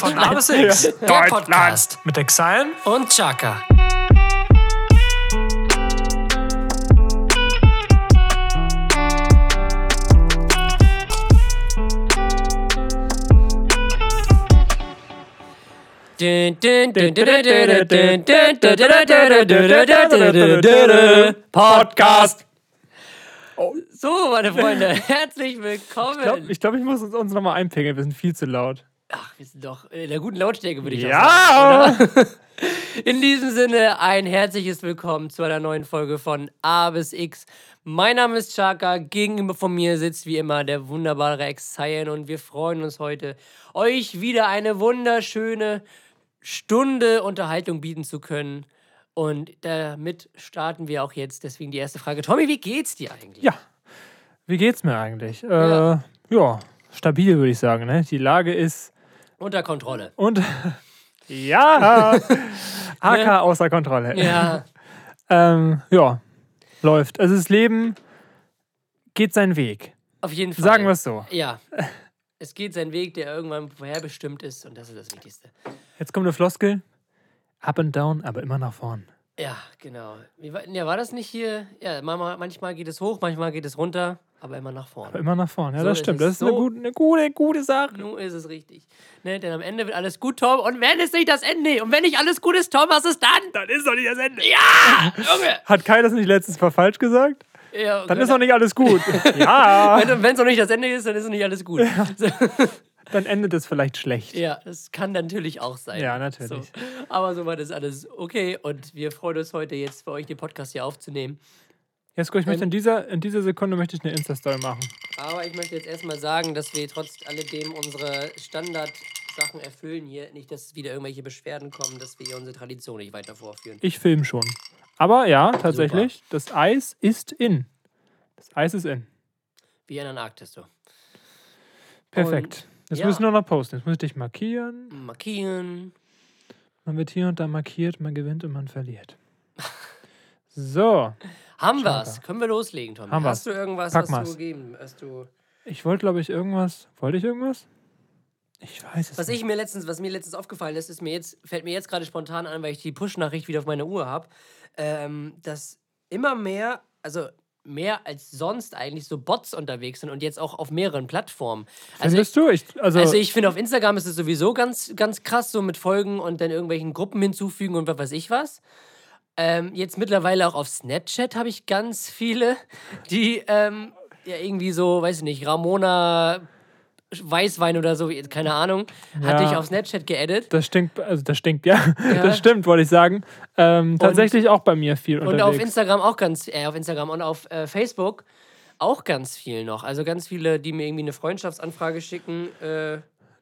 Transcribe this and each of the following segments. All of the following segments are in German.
Deutschland. Von A bis X. Der Deutschland. Podcast. Mit Exile. Und Chaka. Podcast. So, meine Freunde, herzlich willkommen. Ich glaube, ich, glaub, ich muss uns, uns nochmal einpegeln. Wir sind viel zu laut. Ach, wir sind doch in der guten Lautstärke, würde ich Ja! sagen. oder? In diesem Sinne, ein herzliches Willkommen zu einer neuen Folge von A bis X. Mein Name ist Chaka, gegenüber von mir sitzt wie immer der wunderbare Exile und wir freuen uns heute, euch wieder eine wunderschöne Stunde Unterhaltung bieten zu können. Und damit starten wir auch jetzt. Deswegen die erste Frage. Tommy, wie geht's dir eigentlich? Ja. Wie geht's mir eigentlich? Äh, Ja. ja. stabil würde ich sagen. Ne? Die Lage ist Unter Kontrolle. und ja, AK außer Kontrolle. Ne? Ja, Ähm, ja, läuft. Also das Leben geht seinen Weg. auf jeden Fall. Sagen wir es so. Ja. Es geht seinen Weg, der irgendwann vorherbestimmt ist und das ist das Wichtigste. Jetzt kommt eine Floskel. Up and down, aber immer nach vorn. Ja, genau. Wie war, ja, war das nicht hier? Ja, manchmal, manchmal geht es hoch, manchmal geht es runter, aber immer nach vorne. Aber immer nach vorn. Ja, So das stimmt. Das ist eine, So- gute, eine gute, gute Sache. Nun ist es richtig. Ne, denn am Ende wird alles gut, Tom. Und wenn es nicht das Ende, und wenn nicht alles gut ist, Tom, was ist dann? Dann ist doch nicht das Ende. Ja, Junge! Hat Kai das nicht letztes Mal falsch gesagt? Ja, Dann ist doch nicht alles gut. ja. Wenn es noch nicht das Ende ist, dann ist noch nicht alles gut. So. Dann endet es vielleicht schlecht. Ja, das kann natürlich auch sein. Ja, natürlich. So. Aber soweit ist alles okay und wir freuen uns heute jetzt für euch den Podcast hier aufzunehmen. Jesko, ich möchte in dieser, in dieser Sekunde möchte ich eine Insta-Story machen. Aber ich möchte jetzt erstmal sagen, dass wir trotz alledem unsere Standardsachen erfüllen hier. Nicht, dass wieder irgendwelche Beschwerden kommen, dass wir hier unsere Tradition nicht weiter vorführen. Ich film schon. Aber ja, tatsächlich, das Eis ist in. Das Eis ist in. Wie in Antarktis so. Perfekt. Jetzt ja. müssen wir noch posten. Jetzt muss ich dich markieren. Markieren. Man wird hier und da markiert, man gewinnt und man verliert. So, Haben Schade. wir's? Können wir loslegen, Tom? Haben Hast wir's. du irgendwas, Pack was mal's. du gegeben hast? Du ich wollte, glaube ich, irgendwas. Wollte ich irgendwas? Ich weiß es Was nicht. ich mir letztens, was mir letztens aufgefallen ist, ist mir jetzt, fällt mir jetzt gerade spontan an, weil ich die Push-Nachricht wieder auf meiner Uhr habe, ähm, dass immer mehr, also mehr als sonst eigentlich so Bots unterwegs sind und jetzt auch auf mehreren Plattformen. Also ich, Findest du? Ich, also, also ich finde auf Instagram ist es sowieso ganz, ganz krass, so mit Folgen und dann irgendwelchen Gruppen hinzufügen und was weiß ich was. Ähm, jetzt mittlerweile auch auf Snapchat habe ich ganz viele, die ähm, ja irgendwie so, weiß ich nicht, Ramona Weißwein oder so, keine Ahnung, hatte Ja. ich auf Snapchat geedit. das stinkt, also das stinkt, ja. Ja. Das stimmt, wollte ich sagen. Ähm, tatsächlich auch bei mir viel Und unterwegs. auf Instagram auch ganz, äh, auf Instagram und auf äh, Facebook auch ganz viel noch. Also ganz viele, die mir irgendwie eine Freundschaftsanfrage schicken, äh,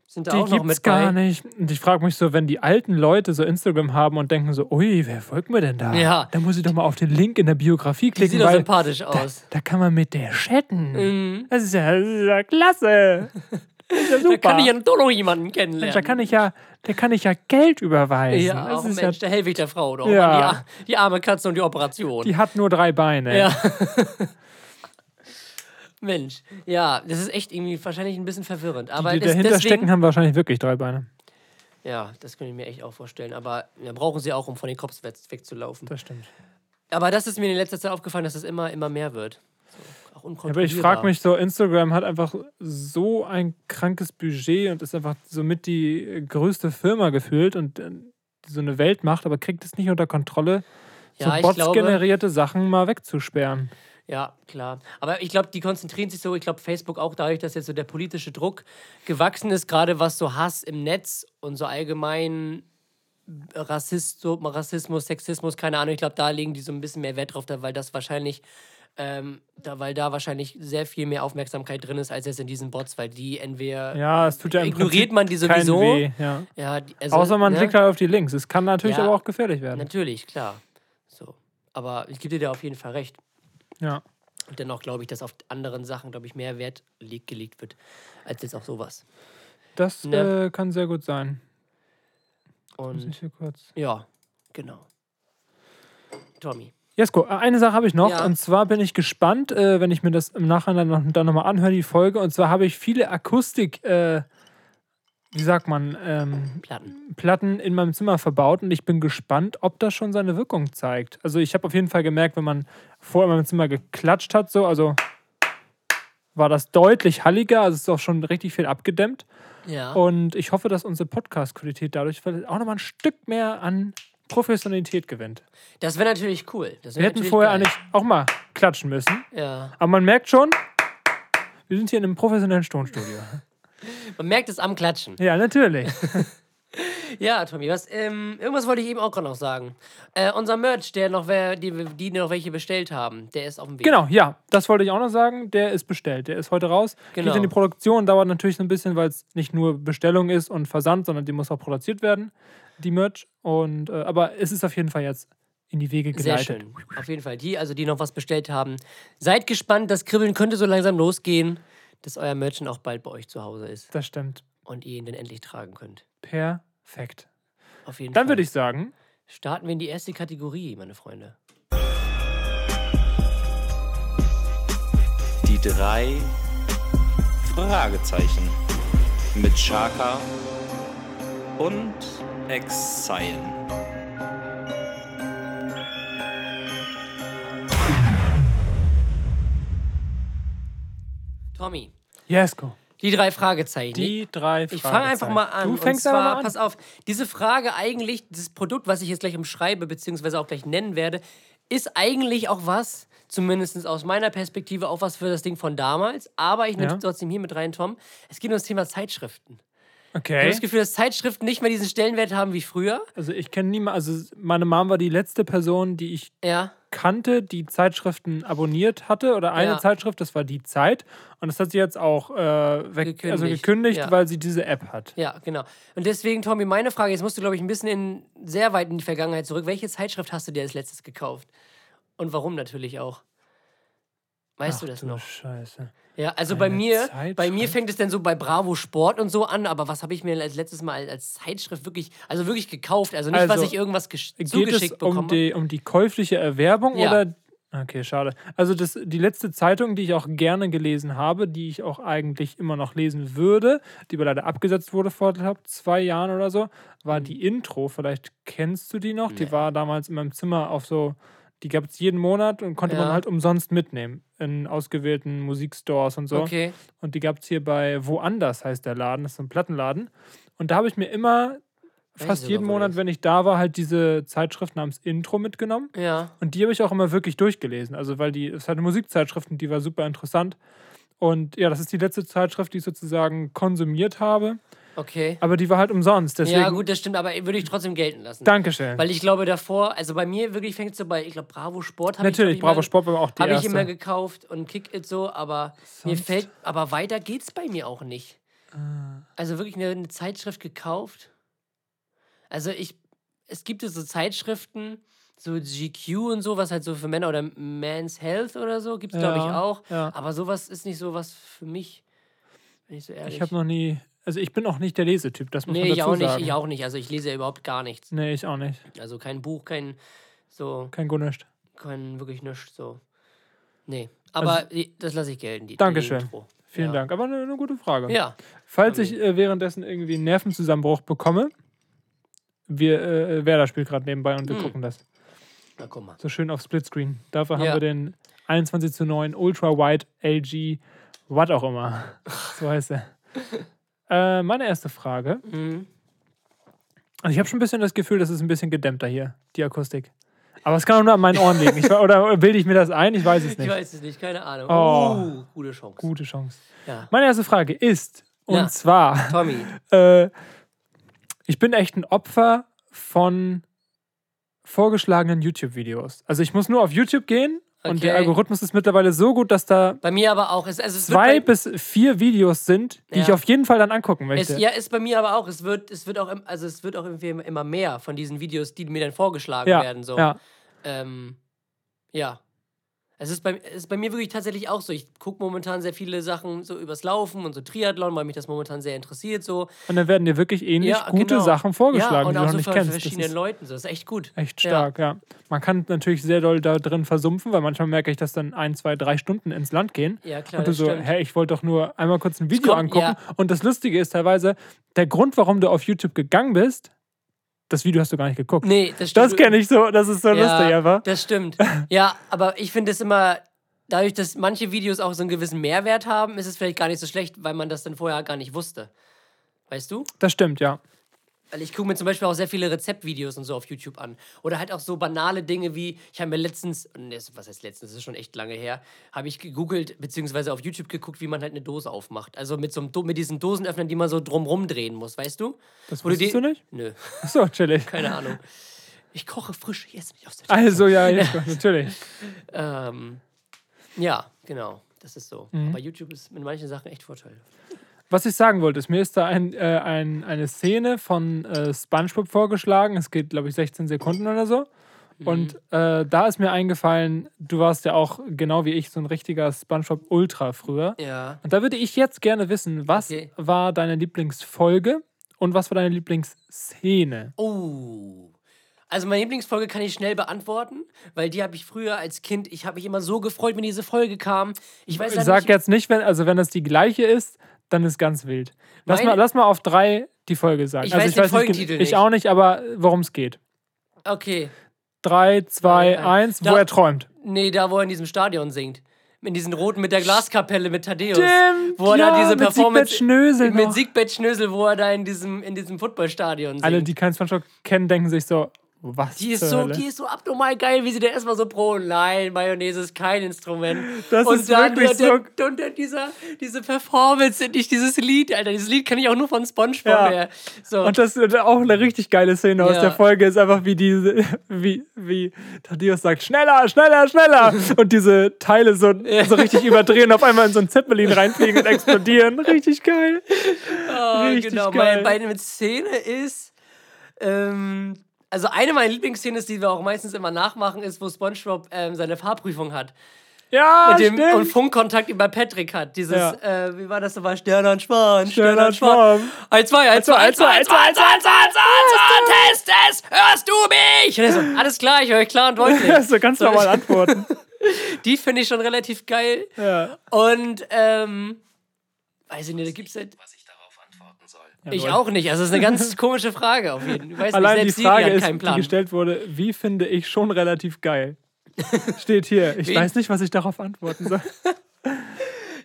sind da Die auch noch gibt's gar nicht. Und ich frage mich so, wenn die alten Leute so Instagram haben und denken so, ui, wer folgt mir denn da? Ja. Dann muss ich doch mal auf den Link in der Biografie Die klicken, sieht doch sympathisch aus. da kann man mit der chatten. Mhm. Das, ist ja, das ist ja klasse. Das ist ja super. Da kann ich ja doch noch jemanden Mensch, kennenlernen. da kann ich ja, da kann ich ja Geld überweisen. ja, das Mensch, da helfe ich der Frau doch. Ja. Die, die arme Katze und die Operation. ja, die hat nur drei Beine. ja. Mensch, ja, das ist echt irgendwie wahrscheinlich ein bisschen verwirrend. Aber die, die das, dahinter deswegen, stecken, haben wahrscheinlich wirklich drei Beine. Ja, das könnte ich mir echt auch vorstellen. Aber ja, brauchen sie auch, um von den Cops weg- wegzulaufen. Das stimmt. Aber das ist mir in letzter Zeit aufgefallen, dass es immer, immer mehr wird. So, auch Aber unkontrollierbar. ich frage mich so, Instagram hat einfach so ein krankes Budget und ist einfach somit die größte Firma gefühlt und äh, so eine Welt macht, aber kriegt es nicht unter Kontrolle, Ja, so ich Bots glaube- generierte Sachen mal wegzusperren. Ja, klar. Aber ich glaube, die konzentrieren sich so, ich glaube, Facebook auch dadurch, dass jetzt so der politische Druck gewachsen ist, gerade was so Hass im Netz und so allgemein Rassist, Rassismus, Sexismus, keine Ahnung, ich glaube, da legen die so ein bisschen mehr Wert drauf, weil das wahrscheinlich, ähm, da, weil da wahrscheinlich sehr viel mehr Aufmerksamkeit drin ist, als jetzt in diesen Bots, weil die entweder, Ja, es tut ja Ignoriert Prinzip man die sowieso? Weh, ja. ja, die, also, Außer man ne? klickt halt auf die Links. Es kann natürlich Ja. aber auch gefährlich werden. Natürlich, klar. So. Aber ich gebe dir da auf jeden Fall recht. Ja. Und dennoch glaube ich, dass auf anderen Sachen, glaube ich, mehr Wert le- gelegt wird, als jetzt auf sowas. Das Ne. äh, kann sehr gut sein. Und ich hier kurz. ja, genau. Tommy. Jesko, äh, eine Sache habe ich noch. Ja. Und zwar bin ich gespannt, äh, wenn ich mir das im Nachhinein noch, dann nochmal anhöre, die Folge. Und zwar habe ich viele Akustik. Äh, wie sagt man, ähm, Platten. Platten in meinem Zimmer verbaut und ich bin gespannt, ob das schon seine Wirkung zeigt. Also ich habe auf jeden Fall gemerkt, wenn man vorher in meinem Zimmer geklatscht hat, so, also war das deutlich halliger, also es ist auch schon richtig viel abgedämmt. Ja. Und ich hoffe, dass unsere Podcast-Qualität dadurch auch nochmal ein Stück mehr an Professionalität gewinnt. Das wäre natürlich cool. Wär Wir hätten vorher geil. eigentlich auch mal klatschen müssen. Ja. Aber man merkt schon, wir sind hier in einem professionellen Tonstudio. Man merkt es am Klatschen. Ja, natürlich. Ja, Tommy, was, ähm, irgendwas wollte ich eben auch gerade noch sagen. Äh, unser Merch, der noch wer, die, die noch welche bestellt haben, der ist auf dem Weg. Genau, ja, das wollte ich auch noch sagen. Der ist bestellt. Der ist heute raus. Genau. Geht in die Produktion, dauert natürlich so ein bisschen, weil es nicht nur Bestellung ist und Versand, sondern die muss auch produziert werden, die Merch. Und, äh, aber es ist auf jeden Fall jetzt in die Wege Sehr geleitet. schön. Auf jeden Fall. Die, also die noch was bestellt haben, seid gespannt. Das Kribbeln könnte so langsam losgehen, dass euer Merchant auch bald bei euch zu Hause ist Das stimmt. und ihr ihn dann endlich tragen könnt. Perfekt. Auf jeden Dann Fall. würde ich sagen, Starten wir in die erste Kategorie, meine Freunde. Die drei Fragezeichen mit Chaka und Exile. Tommy, Jesko. die drei Fragezeichen. Die drei Ich fange einfach mal an. Du fängst und zwar, aber mal an. pass auf, diese Frage eigentlich, dieses Produkt, was ich jetzt gleich umschreibe, beziehungsweise auch gleich nennen werde, ist eigentlich auch was, zumindest aus meiner Perspektive, auch was für das Ding von damals. Aber ich nehme Ja. es trotzdem hier mit rein, Tom. Es geht um das Thema Zeitschriften. Ich habe Okay. das Gefühl, dass Zeitschriften nicht mehr diesen Stellenwert haben wie früher. Also ich kenne niemanden, also meine Mom war die letzte Person, die ich Ja. kannte, die Zeitschriften abonniert hatte oder eine Ja. Zeitschrift, das war die Zeit. Und das hat sie jetzt auch äh, weg, Gekündigt, also gekündigt, ja. weil sie diese App hat. Ja, genau. Und deswegen, Tommy, meine Frage, jetzt musst du, glaube ich, ein bisschen in, sehr weit in die Vergangenheit zurück. Welche Zeitschrift hast du dir als letztes gekauft? Und warum natürlich auch? Weißt du das noch? Scheiße. Ja, also bei mir, bei mir fängt es dann so bei Bravo Sport und so an, aber was habe ich mir als letztes Mal als Zeitschrift wirklich, also wirklich gekauft? Also nicht, was Also, ich irgendwas Geht es zugeschickt um bekomme. die, um die käufliche Erwerbung Ja. oder? Okay, schade. Also das, die letzte Zeitung, die ich auch gerne gelesen habe, die ich auch eigentlich immer noch lesen würde, die aber leider abgesetzt wurde vor glaub, zwei Jahren oder so, war Mhm. die Intro. Vielleicht kennst du die noch. Die war damals in meinem Zimmer auf so, die gab es jeden Monat und konnte man Ja. halt umsonst mitnehmen in ausgewählten Musikstores und so. Okay. Und die gab es hier bei Woanders, heißt der Laden. Das ist ein Plattenladen. Und da habe ich mir immer Weiß fast jeden Monat, das- wenn ich da war, halt diese Zeitschrift namens Intro mitgenommen. Ja. Und die habe ich auch immer wirklich durchgelesen. Also, weil die, es ist halt eine Musikzeitschrift und die war super interessant. Und ja, das ist die letzte Zeitschrift, die ich sozusagen konsumiert habe. Okay. Aber die war halt umsonst. Deswegen, Ja, gut, das stimmt, aber würde ich trotzdem gelten lassen. Dankeschön. Weil ich glaube davor, also bei mir wirklich fängt es so bei, ich glaube, Bravo Sport habe ich, Natürlich, Bravo mal- Sport war auch die Habe ich immer gekauft und Kick It so, aber mir Sonst? fällt, aber weiter geht's bei mir auch nicht. Ah. Also wirklich eine, eine Zeitschrift gekauft. Also ich, es gibt so Zeitschriften, so GQ und so, was halt so für Männer oder Man's Health oder so, gibt es glaube ich Ja, auch. ja. Aber sowas ist nicht so was für mich, wenn ich so ehrlich ich habe noch nie. Also, ich bin auch nicht der Lesetyp, das muss Nee, man ich dazu auch nicht, sagen. ich auch nicht. Also ich lese ja überhaupt gar nichts. Nee, ich auch nicht. Also kein Buch, kein so, Kein Gunnischt. kein wirklich nichts so. Nee, aber i- das lasse ich gelten. Die, Also Dankeschön. Die Intro. Vielen ja. Dank. Aber eine, eine gute Frage. Ja, Falls ich äh, währenddessen irgendwie einen Nervenzusammenbruch bekomme, wir, äh, Werder spielt gerade nebenbei und wir Hm. gucken das. na guck mal. So schön auf Splitscreen. Dafür Ja. haben wir den 21 zu 9 Ultra Wide LG, was auch immer. So heißt er. Äh, meine erste Frage. Mhm. Also ich habe schon ein bisschen das Gefühl, das ist ein bisschen gedämmter hier, die Akustik. Aber es kann auch nur an meinen Ohren liegen. Ich, oder bilde ich mir das ein? Ich weiß es Ich nicht. weiß es nicht, keine Ahnung. Oh. Uh, gute Chance. Gute Chance. Ja. Meine erste Frage ist, und Ja. zwar, Tommy, äh, ich bin echt ein Opfer von vorgeschlagenen YouTube-Videos. Also ich muss nur auf YouTube gehen und der Okay. Algorithmus ist mittlerweile so gut, dass da bei mir aber auch. Es, also es zwei bis vier Videos sind, die Ja. ich auf jeden Fall dann angucken es, möchte. ja, ist bei mir aber auch. Es wird, es wird auch, also es wird auch irgendwie immer mehr von diesen Videos, die mir dann vorgeschlagen ja, werden. So. ja. Ähm, ja. Es ist, bei, es ist bei mir wirklich tatsächlich auch so. Ich gucke momentan sehr viele Sachen so übers Laufen und so Triathlon, weil mich das momentan sehr interessiert. So. Und dann werden dir wirklich ähnlich Ja, gute genau. Sachen vorgeschlagen, ja, und die du auch noch so nicht von kennst. Verschiedenen Leuten. So. Das ist echt gut. echt stark, ja. Man kann natürlich sehr doll da drin versumpfen, weil manchmal merke ich, dass dann ein, zwei, drei Stunden ins Land gehen. Ja, klar, Und du so, stimmt. hä, ich wollte doch nur einmal kurz ein Video kommt- angucken. ja. Und das Lustige ist teilweise, der Grund, warum du auf YouTube gegangen bist, das Video hast du gar nicht geguckt. Nee, das stimmt. Das kenne ich so, das ist so lustig einfach. Das stimmt. Ja, aber ich finde es immer, dadurch, dass manche Videos auch so einen gewissen Mehrwert haben, ist es vielleicht gar nicht so schlecht, weil man das dann vorher gar nicht wusste. Weißt du? Das stimmt, ja. Weil ich gucke mir zum Beispiel auch sehr viele Rezeptvideos und so auf YouTube an. Oder halt auch so banale Dinge wie, ich habe mir letztens, was heißt letztens, das ist schon echt lange her, habe ich gegoogelt, beziehungsweise auf YouTube geguckt, wie man halt eine Dose aufmacht. Also mit so einem, mit diesen Dosenöffnern, die man so drumrum drehen muss, weißt du? Das du wusstest die- du nicht? Nö, Achso, chillig. keine Ahnung. Ich koche frisch, ich esse nicht aus der Also, ja, jetzt, natürlich. Ähm, ja, genau. Das ist so. Mhm. Aber YouTube ist mit manchen Sachen echt Vorteil. Was ich sagen wollte, ist, mir ist da ein, äh, ein, eine Szene von äh, SpongeBob vorgeschlagen. Es geht, glaube ich, 16 Sekunden oder so. Mhm. Und äh, da ist mir eingefallen, du warst ja auch genau wie ich so ein richtiger SpongeBob Ultra früher. Ja. Und da würde ich jetzt gerne wissen, was Okay. war deine Lieblingsfolge und was war deine Lieblingsszene? Oh. Also meine Lieblingsfolge kann ich schnell beantworten, weil die habe ich früher als Kind, ich habe mich immer so gefreut, wenn diese Folge kam. Ich weiß Sag nicht, jetzt nicht, wenn, also wenn das die gleiche ist, dann ist ganz wild. Lass, Meine- mal, lass mal auf drei die Folge sagen. Ich also weiß ich den weiß nicht, Folgentitel ich nicht. auch nicht, aber worum es geht. Okay. Drei, zwei, Nein, eins, wo Da- er träumt. Nee, da wo er in diesem Stadion singt. In diesen roten mit der Glaskapelle mit Thaddeus. Stimmt, wo er ja, da diese mit Performance Siegbert Schnösel mit. Siegbert Schnösel, wo er da in diesem in diesem Footballstadion singt. Alle, die keinen SpongeBob kennen, denken sich so, was Die ist, so, Hölle? die ist so abnormal geil, wie sie da erstmal so pro. Nein, Mayonnaise ist kein Instrument. Das und ist dann wirklich der, so- der, und dann dieser, diese Performance, nicht dieses Lied, Alter. Dieses Lied kann ich auch nur von Spongebob Ja. her. So. Und das ist auch eine richtig geile Szene aus Ja. der Folge ist einfach wie diese, wie, wie Thaddeus sagt, schneller, schneller, schneller. und diese Teile so, so richtig überdrehen, auf einmal in so ein Zeppelin reinfliegen und explodieren. Richtig geil. Oh, richtig genau. geil. Meine, meine Szene ist. Ähm, also eine meiner Lieblingsszenen ist, die wir auch meistens immer nachmachen, ist, wo SpongeBob ähm, seine Fahrprüfung hat. Ja, mit dem stimmt. und Funkkontakt über Patrick hat. Dieses, ja. äh, wie war das nochmal? Stern und Schwan, Stern und Schwan. 1, 2, 1, 2, 1, 2, 1, 2, 1, 2, 1, 2, 1, 2, Test, Test, hörst du mich? Und er so, alles klar, ich höre euch klar und deutlich. so ganz normal antworten. Die finde ich schon relativ geil. Ja. Und, ähm, weiß ich nicht, da gibt es halt... Was ich auch nicht. Also, es ist eine ganz komische Frage auf jeden Fall. Allein nicht, die Frage ist, die gestellt wurde, wie finde ich schon relativ geil? Steht hier. Ich Wen? weiß nicht, was ich darauf antworten soll.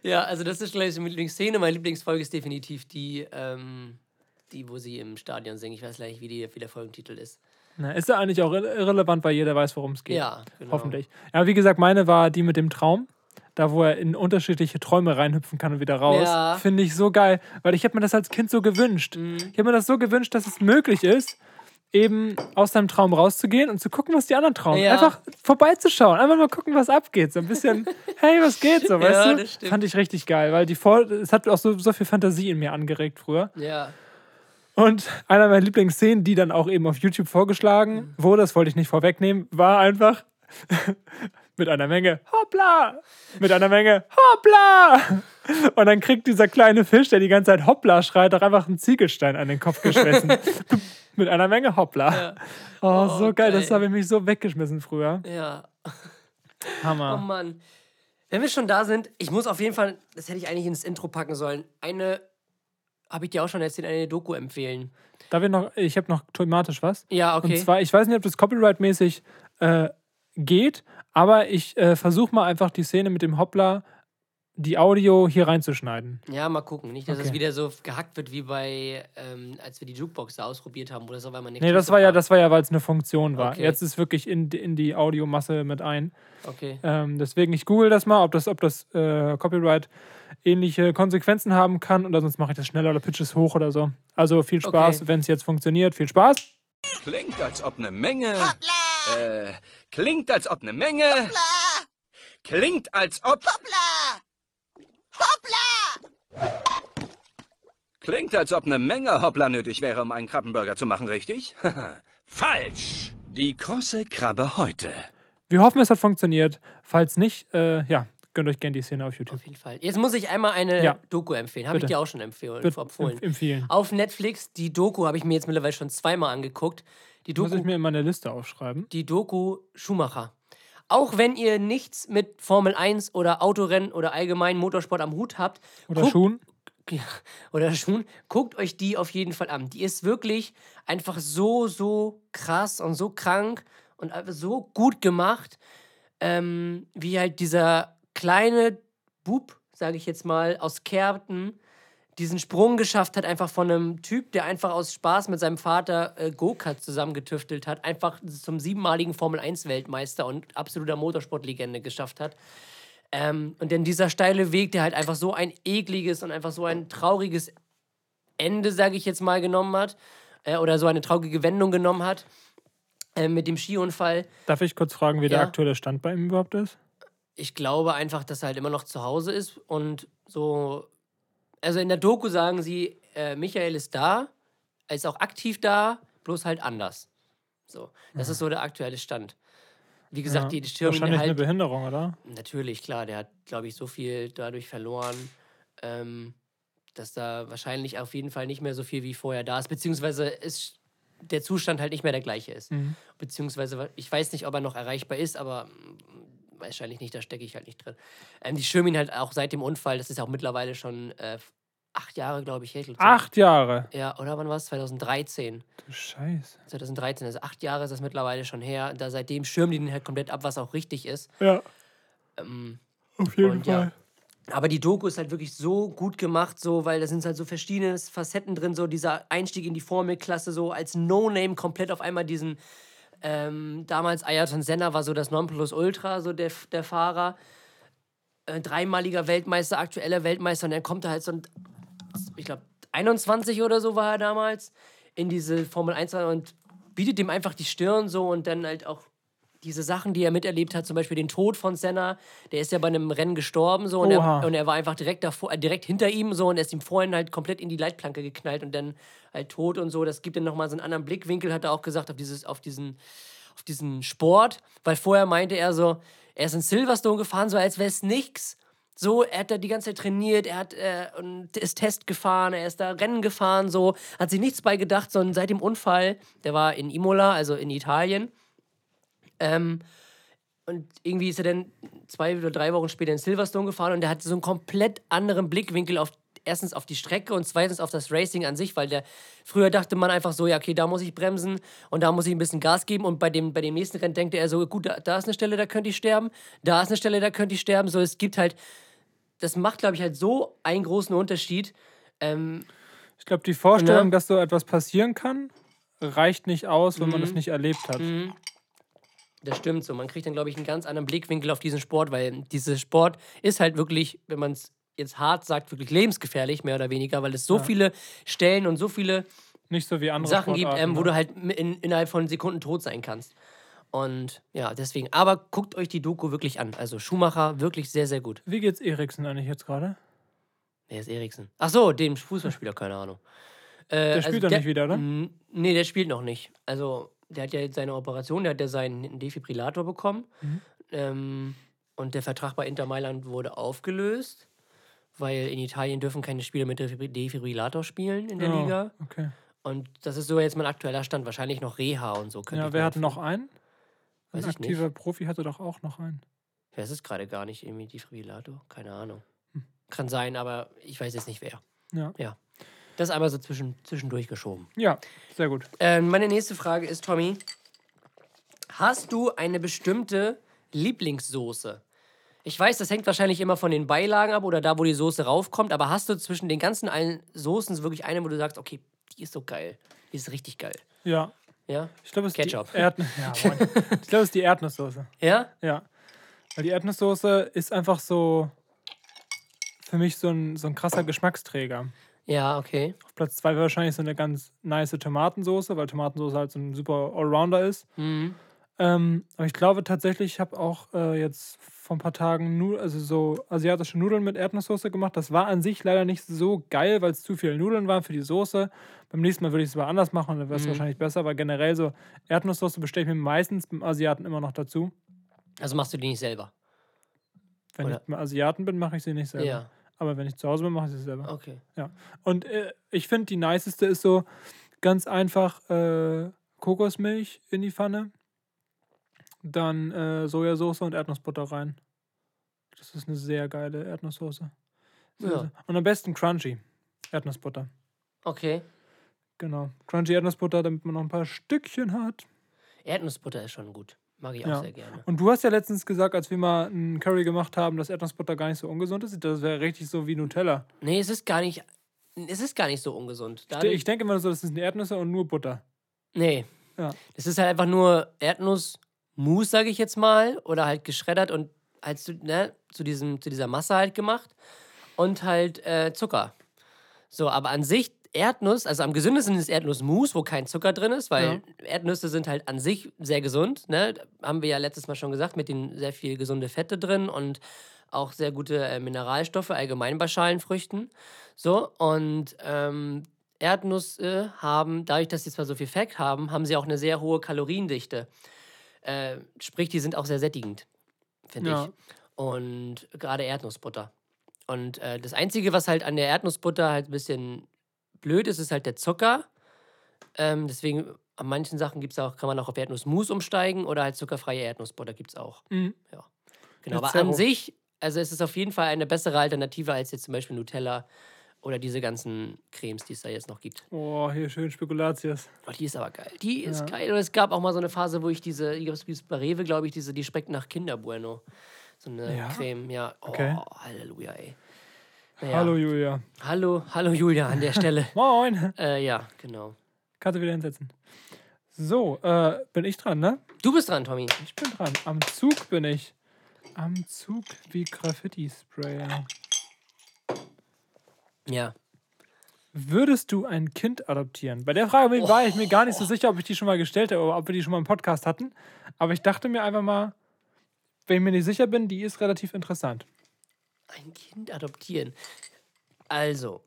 Ja, also das ist gleich so meine Lieblingsszene. Meine Lieblingsfolge ist definitiv die, ähm, die, wo sie im Stadion singen. Ich weiß leider nicht, wie, die, wie der Folgentitel ist. Na, ist ja eigentlich auch irre- irrelevant, weil jeder weiß, worum es geht. Ja, genau. Hoffentlich. Ja, wie gesagt, meine war die mit dem Traum. Da, wo er in unterschiedliche Träume reinhüpfen kann und wieder raus. Ja. Mhm. Finde ich so geil. Weil ich habe mir das als Kind so gewünscht. Ich habe mir das so gewünscht, dass es möglich ist, eben aus deinem Traum rauszugehen und zu gucken, was die anderen trauen. Ja. Einfach vorbeizuschauen. Einfach mal gucken, was abgeht. So ein bisschen, hey, was geht so, weißt Ja, du? das stimmt. Fand ich richtig geil, weil die Vor es hat auch so, so viel Fantasie in mir angeregt früher. Ja. Und einer meiner Lieblingsszenen, die dann auch eben auf YouTube vorgeschlagen wurde, das wollte ich nicht vorwegnehmen, war einfach mit einer Menge Hoppla! Mit einer Menge Hoppla! Und dann kriegt dieser kleine Fisch, der die ganze Zeit Hoppla schreit, auch einfach einen Ziegelstein an den Kopf geschmissen. mit einer Menge Hoppla. Ja. Oh, so Oh, geil, das geil. habe ich mich so weggeschmissen früher. Ja. Oh Hammer. Mann. Wenn wir schon da sind, ich muss auf jeden Fall, das hätte ich eigentlich ins Intro packen sollen, eine, habe ich dir auch schon erzählt, eine Doku empfehlen. Darf ich noch, ich habe noch thematisch was. Ja, okay. Und zwar, ich weiß nicht, ob das copyright-mäßig äh, geht, aber ich äh, versuche mal einfach die Szene mit dem Hoppla, die Audio hier reinzuschneiden. ja, mal gucken. Nicht, dass es Okay. wieder so gehackt wird wie bei, ähm, als wir die Jukebox da ausprobiert haben, wo das auf einmal nicht Nee, das war ja, das war ja, weil es eine Funktion war. Okay. Jetzt ist wirklich in, die- in die Audiomasse mit ein. Okay. Ähm, deswegen, ich google das mal, ob das, ob das äh, Copyright ähnliche Konsequenzen haben kann oder sonst mache ich das schneller oder pitch es hoch oder so. Also viel Spaß, Okay. wenn es jetzt funktioniert. Viel Spaß. Klingt, als ob eine Menge. Äh, klingt, als ob eine Menge. Klingt, als ob. Klingt, als ob eine Menge Hoppla nötig wäre, um einen Krabbenburger zu machen, richtig? Falsch! Die krosse Krabbe heute. Wir hoffen, es hat funktioniert. Falls nicht, äh, ja, gönnt euch gerne die Szene auf YouTube. Auf jeden Fall. Jetzt muss ich einmal eine Ja. Doku empfehlen. Habe ich dir auch schon empfehlen, empfohlen. empf- empfehlen. Auf Netflix, die Doku habe ich mir jetzt mittlerweile schon zweimal angeguckt. Die Muss ich Doku, mir in meine Liste aufschreiben. die Doku Schumacher. Auch wenn ihr nichts mit Formel 1 oder Autorennen oder allgemein Motorsport am Hut habt, Oder guckt- Schuhen. Ja, oder schon, guckt euch die auf jeden Fall an. Die ist wirklich einfach so, so krass und so krank und so gut gemacht, ähm, wie halt dieser kleine Bub, sage ich jetzt mal, aus Kärnten diesen Sprung geschafft hat, einfach von einem Typ, der einfach aus Spaß mit seinem Vater äh, Go-Kart zusammengetüftelt hat, einfach zum siebenmaligen Formel-1-Weltmeister und absoluter Motorsportlegende geschafft hat. Ähm, und dann dieser steile Weg, der halt einfach so ein ekliges und einfach so ein trauriges Ende, sage ich jetzt mal, genommen hat. Äh, oder so eine traurige Wendung genommen hat. Äh, mit dem Skiunfall. Darf ich kurz fragen, wie der Ja. aktuelle Stand bei ihm überhaupt ist? Ich glaube einfach, dass er halt immer noch zu Hause ist und so. Also in der Doku sagen sie, äh, Michael ist da, er ist auch aktiv da, bloß halt anders. So, das ist so der aktuelle Stand. Wie gesagt, Ja, die Schirme Wahrscheinlich halt. eine Behinderung, oder? Natürlich, klar, der hat, glaube ich, so viel dadurch verloren, ähm, dass da wahrscheinlich auf jeden Fall nicht mehr so viel wie vorher da ist, beziehungsweise ist der Zustand halt nicht mehr der gleiche ist. Mhm. Beziehungsweise, ich weiß nicht, ob er noch erreichbar ist, aber mm, wahrscheinlich nicht, da stecke ich halt nicht drin. Ähm, die schirmen ihn halt auch seit dem Unfall, das ist auch mittlerweile schon äh, acht Jahre, glaube ich, her. Acht Jahre. Ja, oder wann war es? 2013. Du Scheiße. 2013, also acht Jahre ist das mittlerweile schon her. Da seitdem schirmen die den halt komplett ab, was auch richtig ist. Ja, Ähm, auf jeden Und Fall. ja. Aber die Doku ist halt wirklich so gut gemacht, so, weil da sind halt so verschiedene Facetten drin, so dieser Einstieg in die Formelklasse, so als No-Name komplett auf einmal diesen, ähm, damals Ayrton Senna war so das Nonplusultra, so der, der Fahrer, äh, dreimaliger Weltmeister, aktueller Weltmeister. Und dann kommt er halt so ein, ich glaube 21 oder so war er damals, in diese Formel 1 rein und bietet dem einfach die Stirn so und dann halt auch diese Sachen, die er miterlebt hat, zum Beispiel den Tod von Senna, der ist ja bei einem Rennen gestorben so und er, und er war einfach direkt davor, äh, direkt hinter ihm so und er ist ihm vorhin halt komplett in die Leitplanke geknallt und dann halt tot und so. Das gibt dann nochmal so einen anderen Blickwinkel, hat er auch gesagt, auf, dieses, auf, diesen, auf diesen Sport, weil vorher meinte er so, er ist in Silverstone gefahren, so als wäre es nichts. So, er hat da die ganze Zeit trainiert, er hat äh, und ist Test gefahren, er ist da Rennen gefahren, so, hat sich nichts bei gedacht, sondern seit dem Unfall, der war in Imola, also in Italien, ähm, und irgendwie ist er dann zwei oder drei Wochen später in Silverstone gefahren und der hatte so einen komplett anderen Blickwinkel auf erstens auf die Strecke und zweitens auf das Racing an sich, weil der früher dachte man einfach so, ja, okay, da muss ich bremsen und da muss ich ein bisschen Gas geben und bei dem, bei dem nächsten Rennen denkt er so, gut, da, da ist eine Stelle, da könnte ich sterben, da ist eine Stelle, da könnte ich sterben. So, es gibt halt, das macht, glaube ich, halt so einen großen Unterschied. Ähm, Ich glaube, die Vorstellung, Ja. dass so etwas passieren kann, reicht nicht aus, wenn man Mhm. das nicht erlebt hat. Das stimmt so. Man kriegt dann, glaube ich, einen ganz anderen Blickwinkel auf diesen Sport, weil dieser Sport ist halt wirklich, wenn man es jetzt hart sagt, wirklich lebensgefährlich, mehr oder weniger, weil es so Ja. viele Stellen und so viele Nicht so wie andere Sachen gibt, ähm, wo ne? du halt in, innerhalb von Sekunden tot sein kannst. Und ja, deswegen. Aber guckt euch die Doku wirklich an. Also Schumacher, wirklich sehr, sehr gut. Wie geht's Eriksen eigentlich jetzt gerade? Wer ist Eriksen? Ach so, dem Fußballspieler, keine Ahnung. Äh, Der spielt doch nicht wieder, oder? Nee, der spielt noch nicht. Also, der hat ja jetzt seine Operation, der hat ja seinen Defibrillator bekommen. Mhm. Ähm, und der Vertrag bei Inter Mailand wurde aufgelöst, weil in Italien dürfen keine Spieler mit Defibri- Defibrillator spielen in der Oh, Liga. Okay. Und das ist so jetzt mein aktueller Stand. Wahrscheinlich noch Reha und so. Ja, wer hat noch einen? Weiß Ein ich nicht. aktiver Profi hatte doch auch noch einen. Wer ist es gerade gar nicht? Irgendwie Defibrillator? Keine Ahnung. Hm. Kann sein, aber ich weiß jetzt nicht wer. Ja. Ja. Das einmal so zwischen, zwischendurch geschoben. Ja, sehr gut. Ähm, meine nächste Frage ist, Tommy, hast du eine bestimmte Lieblingssoße? Ich weiß, das hängt wahrscheinlich immer von den Beilagen ab oder da, wo die Soße raufkommt, aber hast du zwischen den ganzen allen Soßen wirklich eine, wo du sagst, okay, die ist so geil, die ist richtig geil. Ja. Ja? Ich glaube, es ist Ketchup. ja, ich glaube, es ist die Erdnusssoße. Ja? Ja. Weil die Erdnusssoße ist einfach so für mich so ein, so ein krasser Geschmacksträger. Ja, okay. Auf Platz zwei wäre wahrscheinlich so eine ganz nice Tomatensoße, weil Tomatensoße halt so ein super Allrounder ist. Mhm. Ähm, aber ich glaube tatsächlich, ich habe auch äh, jetzt vor ein paar Tagen nu also so asiatische Nudeln mit Erdnusssoße gemacht. Das war an sich leider nicht so geil, weil es zu viele Nudeln waren für die Soße. Beim nächsten Mal würde ich es aber anders machen, dann wäre es Mhm. wahrscheinlich besser, aber generell so Erdnusssoße bestelle ich mir meistens beim Asiaten immer noch dazu. Also machst du die nicht selber? Wenn Oder- ich mal Asiaten bin, mache ich sie nicht selber. Ja. Aber wenn ich zu Hause bin, mache ich sie selber. Okay. Und äh, ich finde, die niceste ist so ganz einfach äh, Kokosmilch in die Pfanne, dann äh, Sojasauce und Erdnussbutter rein. Das ist eine sehr geile Erdnusssoße. Ja. Und am besten crunchy Erdnussbutter. Okay. Genau. Crunchy Erdnussbutter, damit man noch ein paar Stückchen hat. Erdnussbutter ist schon gut. Mag ich auch Ja. sehr gerne. Und du hast ja letztens gesagt, als wir mal einen Curry gemacht haben, dass Erdnussbutter gar nicht so ungesund ist. Das wäre richtig so wie Nutella. Nee, es ist gar nicht. Es ist gar nicht so ungesund. Ich, Dadurch, ich denke immer so, das sind Erdnüsse und nur Butter. nee. Ja. Es ist halt einfach nur Erdnussmus, sage ich jetzt mal. Oder halt geschreddert und halt zu, ne, zu, diesem, zu dieser Masse halt gemacht. Und halt äh, Zucker. So, aber an sich Erdnuss, also am gesündesten ist Erdnussmus, wo kein Zucker drin ist, weil Erdnüsse sind halt an sich sehr gesund. Ne? Haben wir ja letztes Mal schon gesagt, mit den sehr viel gesunde Fette drin und auch sehr gute äh, Mineralstoffe, allgemein bei Schalenfrüchten. So, und ähm, Erdnüsse haben, dadurch, dass sie zwar so viel Fett haben, haben sie auch eine sehr hohe Kaloriendichte. Äh, sprich, die sind auch sehr sättigend, finde Ja. ich. Und gerade Erdnussbutter. Und äh, das Einzige, was halt an der Erdnussbutter halt ein bisschen blöd ist, ist halt der Zucker. Ähm, deswegen, an manchen Sachen gibt's auch, kann man auch auf Erdnussmus umsteigen oder halt zuckerfreie Erdnussbutter gibt es auch. Mhm. Genau, aber an sich, also es ist auf jeden Fall eine bessere Alternative als jetzt zum Beispiel Nutella oder diese ganzen Cremes, die es da jetzt noch gibt. Oh, hier schön Spekulatius. Oh, die ist aber geil. Die ist Ja. geil. Und es gab auch mal so eine Phase, wo ich diese, ich glaube, es bei Rewe, glaube ich, diese, die schmeckt nach Kinder Bueno. So eine Ja? Creme, ja. Oh, Okay. Halleluja, ey. Naja. Hallo Julia. Hallo, hallo Julia an der Stelle. Moin. äh, ja, genau. Kannst du wieder hinsetzen. So, äh, bin ich dran, ne? Du bist dran, Tommy. Ich bin dran. Am Zug bin ich. Am Zug wie Graffiti-Sprayer. Ja. Würdest du ein Kind adoptieren? Bei der Frage bin- war ich mir gar nicht so sicher, ob ich die schon mal gestellt habe oder ob wir die schon mal im Podcast hatten. Aber ich dachte mir einfach mal, wenn ich mir nicht sicher bin, die ist relativ interessant. Ein Kind adoptieren. Also,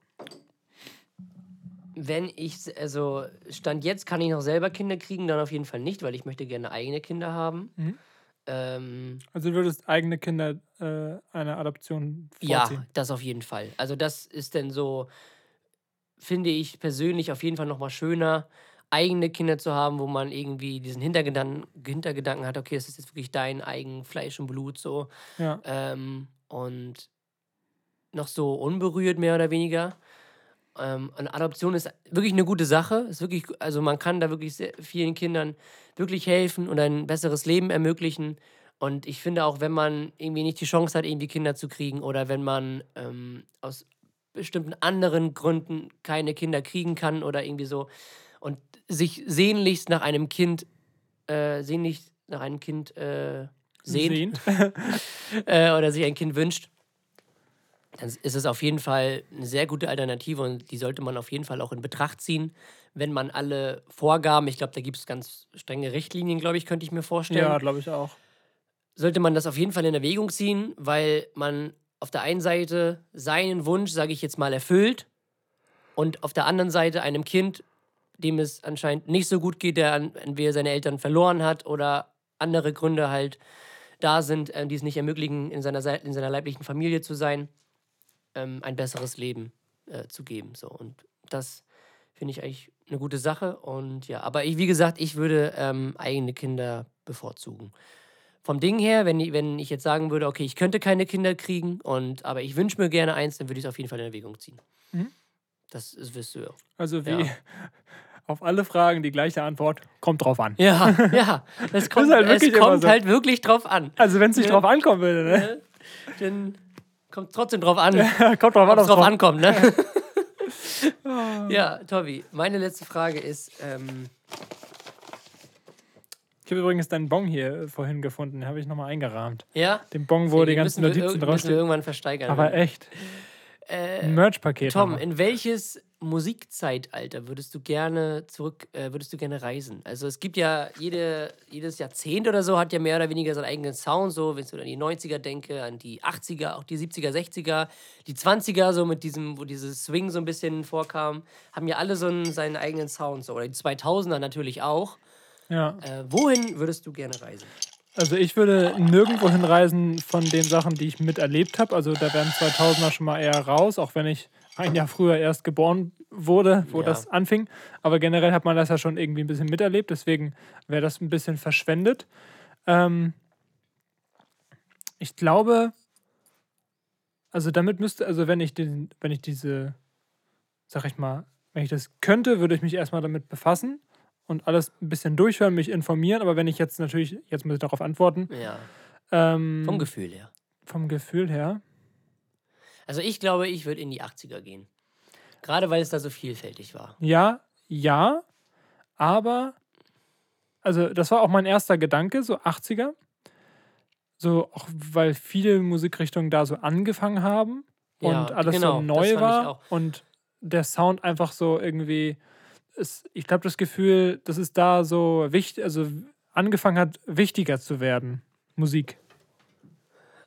wenn ich, also, Stand jetzt kann ich noch selber Kinder kriegen, dann auf jeden Fall nicht, weil ich möchte gerne eigene Kinder haben. Mhm. Ähm, Also du würdest eigene Kinder äh, einer Adoption ja, vorziehen. das auf jeden Fall. Also, das ist dann so, finde ich persönlich auf jeden Fall nochmal schöner, eigene Kinder zu haben, wo man irgendwie diesen Hintergedanken, Hintergedanken hat, okay, das ist jetzt wirklich dein eigen Fleisch und Blut so. Ja. ähm, und noch so unberührt mehr oder weniger. Ähm, eine Adoption ist wirklich eine gute Sache. Ist wirklich, also man kann da wirklich sehr vielen Kindern wirklich helfen und ein besseres Leben ermöglichen. Und ich finde auch, wenn man irgendwie nicht die Chance hat, irgendwie Kinder zu kriegen oder wenn man ähm, aus bestimmten anderen Gründen keine Kinder kriegen kann oder irgendwie so und sich sehnlichst nach einem Kind, äh, sehnlichst nach einem Kind äh, sehnt, äh, oder sich ein Kind wünscht, dann ist es auf jeden Fall eine sehr gute Alternative und die sollte man auf jeden Fall auch in Betracht ziehen, wenn man alle Vorgaben, ich glaube, da gibt es ganz strenge Richtlinien, glaube ich, könnte ich mir vorstellen, ja, glaube ich auch. sollte man das auf jeden Fall in Erwägung ziehen, weil man auf der einen Seite seinen Wunsch, sage ich jetzt mal, erfüllt und auf der anderen Seite einem Kind, dem es anscheinend nicht so gut geht, der entweder seine Eltern verloren hat oder andere Gründe halt da sind, äh, die es nicht ermöglichen, in seiner, Sei- in seiner leiblichen Familie zu sein, ähm, ein besseres Leben äh, zu geben. So. Und das finde ich eigentlich eine gute Sache. Und ja, aber ich, wie gesagt, ich würde ähm, eigene Kinder bevorzugen vom Ding her, wenn ich, wenn ich jetzt sagen würde, okay, ich könnte keine Kinder kriegen, und, aber ich wünsche mir gerne eins, dann würde ich es auf jeden Fall in Erwägung ziehen. Mhm. Das ist, wirst du ja. Also wie Ja. auf alle Fragen die gleiche Antwort. Kommt drauf an. Ja, ja. Es kommt, halt es wirklich immer kommt so. halt wirklich drauf an. Also wenn es nicht Ja. drauf ankommen würde, ne? Ne? Dann kommt trotzdem drauf an, Kommt drauf an, ob drauf ankommt, ne? ja, Tobi, meine letzte Frage ist, ähm, Ich habe übrigens deinen Bon hier vorhin gefunden. Den habe ich nochmal eingerahmt. ja? Den Bon, wo die Den ganzen müssen wir, Notizen irg- müssen wir irgendwann versteigern. Aber echt. äh, Ein Merch-Paket. Tom, in welches Musikzeitalter würdest du gerne zurück, äh, würdest du gerne reisen? Also es gibt ja jede, jedes Jahrzehnt oder so hat ja mehr oder weniger seinen eigenen Sound, so wenn ich so an die 90er denke, an die 80er, auch die 70er, 60er, die 20er, so mit diesem, wo dieses Swing so ein bisschen vorkam, haben ja alle so einen, seinen eigenen Sound, so. Oder die 2000er natürlich auch. Ja. Äh, wohin würdest du gerne reisen? Also ich würde nirgendwo hinreisen von den Sachen, die ich miterlebt habe. Also da wären 2000er schon mal eher raus, auch wenn ich ein Jahr früher erst geboren wurde, wo Ja. das anfing. Aber generell hat man das ja schon irgendwie ein bisschen miterlebt, deswegen wäre das ein bisschen verschwendet. Ähm, ich glaube, also damit müsste, also wenn ich den, wenn ich diese, sag ich mal, wenn ich das könnte, würde ich mich erstmal damit befassen und alles ein bisschen durchhören, mich informieren. Aber wenn ich jetzt natürlich, jetzt muss ich darauf antworten, Ja, ähm, vom Gefühl her. vom Gefühl her. Also ich glaube, ich würde in die 80er gehen. Gerade weil es da so vielfältig war. Ja, ja, aber, also das war auch mein erster Gedanke, so 80er. So, auch weil viele Musikrichtungen da so angefangen haben und Ja, alles genau, so neu war und der Sound einfach so irgendwie, ist, ich glaube, das Gefühl, dass es da so wichtig, also angefangen hat, wichtiger zu werden, Musik.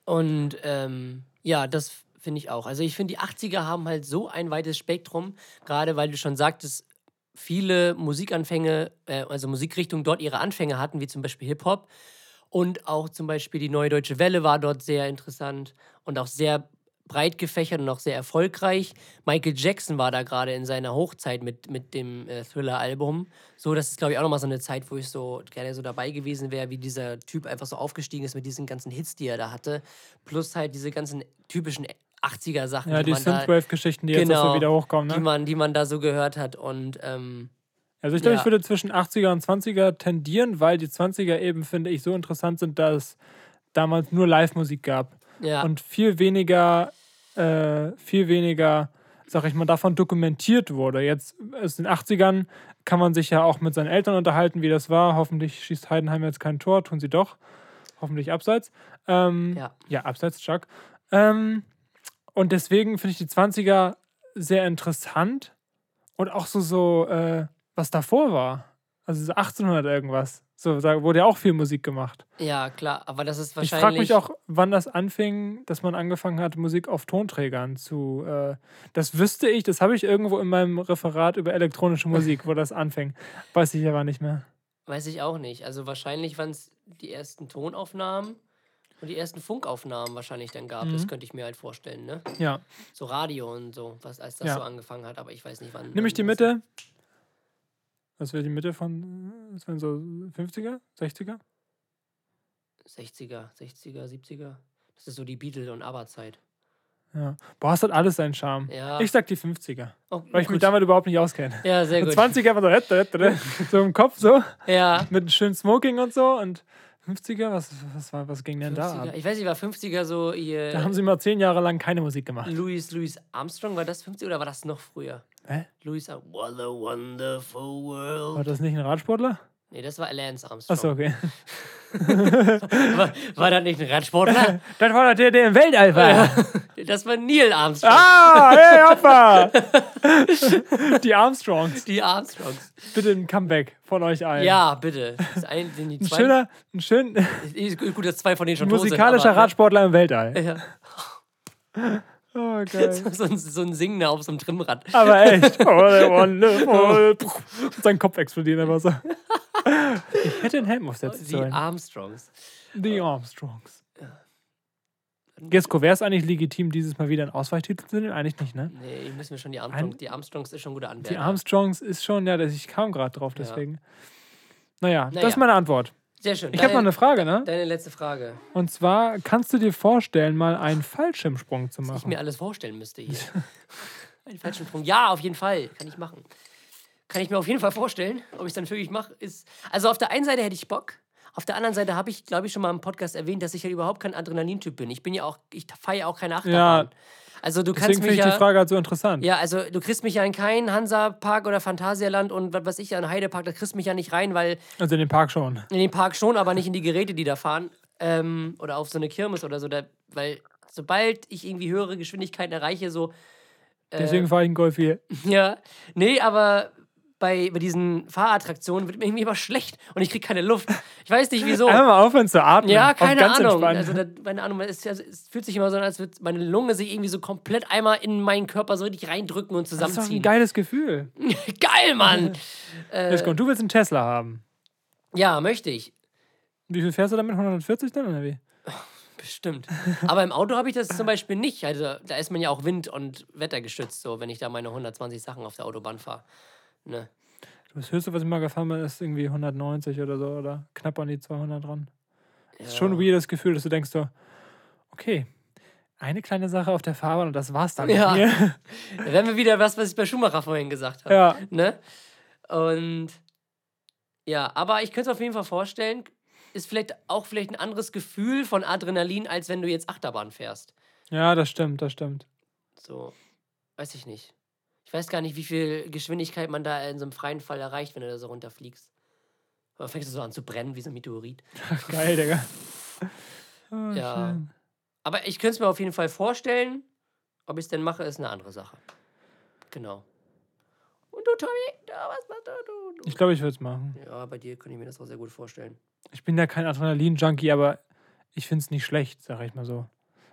Und ähm, ja, das finde ich auch. Also ich finde, die 80er haben halt so ein weites Spektrum, gerade weil du schon sagtest, viele Musikanfänge, äh, also Musikrichtungen dort ihre Anfänge hatten, wie zum Beispiel Hip-Hop. Und auch zum Beispiel die Neue Deutsche Welle war dort sehr interessant und auch sehr breit gefächert und auch sehr erfolgreich. Michael Jackson war da gerade in seiner Hochzeit mit, mit dem äh, Thriller-Album. So, das ist, glaube ich, auch nochmal so eine Zeit, wo ich so gerne so dabei gewesen wäre, wie dieser Typ einfach so aufgestiegen ist mit diesen ganzen Hits, die er da hatte. Plus halt diese ganzen typischen 80er-Sachen, Ja, die da, Synthwave-Geschichten, die jetzt auch Genau, so wieder hochkommen. die, Ne? man, die man da so gehört hat. Und ähm, Also ich glaube, Ja. ich würde zwischen 80er und 20er tendieren, weil die 20er eben, finde ich, so interessant sind, dass es damals nur Live-Musik gab. ja, und viel weniger, äh, viel weniger, sag ich mal, davon dokumentiert wurde. Jetzt aus den 80ern kann man sich ja auch mit seinen Eltern unterhalten, wie das war. Hoffentlich schießt Heidenheim jetzt kein Tor, tun sie doch. Hoffentlich abseits. Ähm, ja. ja, abseits, Chuck. Ähm, und deswegen finde ich die 20er sehr interessant und auch so, so äh, was davor war. Also so 1800 irgendwas. So, da wurde ja auch viel Musik gemacht. ja, klar. Aber das ist Ich wahrscheinlich. frage mich auch, wann das anfing, dass man angefangen hat, Musik auf Tonträgern zu. Äh, das wüsste ich, das habe ich irgendwo in meinem Referat über elektronische Musik, wo das anfing. Weiß ich aber nicht mehr. Weiß ich auch nicht. Also wahrscheinlich waren es die ersten Tonaufnahmen und die ersten Funkaufnahmen wahrscheinlich dann gab. Mhm. Das könnte ich mir halt vorstellen, ne? Ja. So Radio und so, was als das Ja. so angefangen hat, aber ich weiß nicht wann. Nimm ich die das- Mitte. Was wäre die Mitte von. Was wären so 50er? 60er? 60er, 60er, 70er. Das ist so die Beatle- und ABBA-Zeit. Ja. Boah, es hat alles seinen Charme. Ja. Ich sag die 50er, Oh, weil ich mich gut. damit überhaupt nicht auskenne. Ja, sehr gut. 20er einfach so, so im Kopf so, Ja. mit schön Smoking und so. Und 50er, was, was, war, was ging denn da 50er. ab? Ich weiß nicht, war 50er so ihr. Da haben sie mal zehn Jahre lang keine Musik gemacht. Louis, Louis Armstrong, war das 50 oder war das noch früher? Hä? Louis Ar- What a wonderful world. War das nicht ein Radsportler? Nee, das war Lance Armstrong. Achso, okay. War, war das nicht ein Radsportler? Das war der, der im Weltall war. Das war Neil Armstrong. Ah, hey, Hoppa! Die Armstrongs. Die Armstrongs. Bitte ein Comeback von euch allen. Ja, bitte. Das ein, sind die Ein zwei, schöner, ein schön gut, dass zwei von denen schon tot sind, musikalischer aber? Radsportler im Weltall. Ja. Oh, geil. So, ein, so ein Singender auf so einem Trimmrad. Aber echt. Oh, der wonderful. Und sein Kopf explodiert einfach so. Ich hätte einen Helm aufsetzen Die sollen. Armstrongs. Die Armstrongs. Gesko, wäre es eigentlich legitim, dieses Mal wieder einen Ausweichtitel zu nehmen? Eigentlich nicht, ne? Nee, müssen wir schon die Armstrongs. Die Armstrongs ist schon guter Anwärter. Die Armstrongs ist schon, ja, das- ich kam gerade drauf, deswegen. Naja, das Naja. ist meine Antwort. Sehr schön. Ich habe noch eine Frage, ne? Deine letzte Frage. Und zwar, kannst du dir vorstellen, mal einen Fallschirmsprung zu Was ich machen? mir alles vorstellen müsste hier. Einen falschen Sprung. Ja, auf jeden Fall. Kann ich machen. Kann ich mir auf jeden Fall vorstellen. Ob ich es dann wirklich mache, ist. Also auf der einen Seite hätte ich Bock. Auf der anderen Seite habe ich, glaube ich, schon mal im Podcast erwähnt, dass ich ja überhaupt kein Adrenalintyp bin. Ich bin ja auch, ich fahre ja auch keine Achterbahn. Also du Deswegen kannst finde mich ich die ja. Frage halt so interessant. Ja, also du kriegst mich ja in keinen Hansa-Park oder Phantasialand und was weiß ich, ja, in Heidepark, da kriegst du mich ja nicht rein, weil Also in den Park schon. in den Park schon, aber nicht in die Geräte, die da fahren. Ähm, oder auf so eine Kirmes oder so. Da, weil sobald ich irgendwie höhere Geschwindigkeiten erreiche, so. Äh, Deswegen fahre ich einen Golf hier. Ja. Nee, aber bei, bei diesen Fahrattraktionen wird mir irgendwie immer schlecht und ich kriege keine Luft. Ich weiß nicht wieso. Einfach mal aufhören zu atmen. Ja, Auf keine ganz Ahnung. entspannt. Also, da, meine Ahnung, es, ja- es fühlt sich immer so an, als würde meine Lunge sich irgendwie so komplett einmal in meinen Körper so richtig reindrücken und das ist doch ein zusammenziehen. geiles Gefühl. Geil, Mann! Go. Und du willst einen Tesla haben. Ja, möchte ich. Wie viel fährst du damit? 140 dann oder wie? Bestimmt. Aber im Auto habe ich das zum Beispiel nicht. Also da ist man ja auch wind- und wettergeschützt, so wenn ich da meine 120 Sachen auf der Autobahn fahre. Ne? Das höchste, was ich mal gefahren bin, ist irgendwie 190 oder so oder knapp an die 200 dran. Das ist schon ein weirdes Gefühl, dass du denkst so, okay, eine kleine Sache auf der Fahrbahn und das war's dann. Ja. Da wären wir wieder was, was ich bei Schumacher vorhin gesagt habe. ja. Ne? Und ja, aber ich könnte es auf jeden Fall vorstellen, ist vielleicht auch vielleicht ein anderes Gefühl von Adrenalin, als wenn du jetzt Achterbahn fährst. Ja, das stimmt, das stimmt. So, weiß ich nicht. Ich weiß gar nicht, wie viel Geschwindigkeit man da in so einem freien Fall erreicht, wenn du da so runterfliegst. Aber fängst du so an zu brennen wie so ein Meteorit. Geil, Digga. Oh, Ja. schön. Aber ich könnte es mir auf jeden Fall vorstellen. Ob ich es denn mache, ist eine andere Sache. Genau. Und du, Tommy, da, was machst du? du, du? Ich glaube, ich würde es machen. Ja, bei dir könnte ich mir das auch sehr gut vorstellen. Ich bin ja kein Adrenalin-Junkie, aber ich finde es nicht schlecht, sag ich mal so.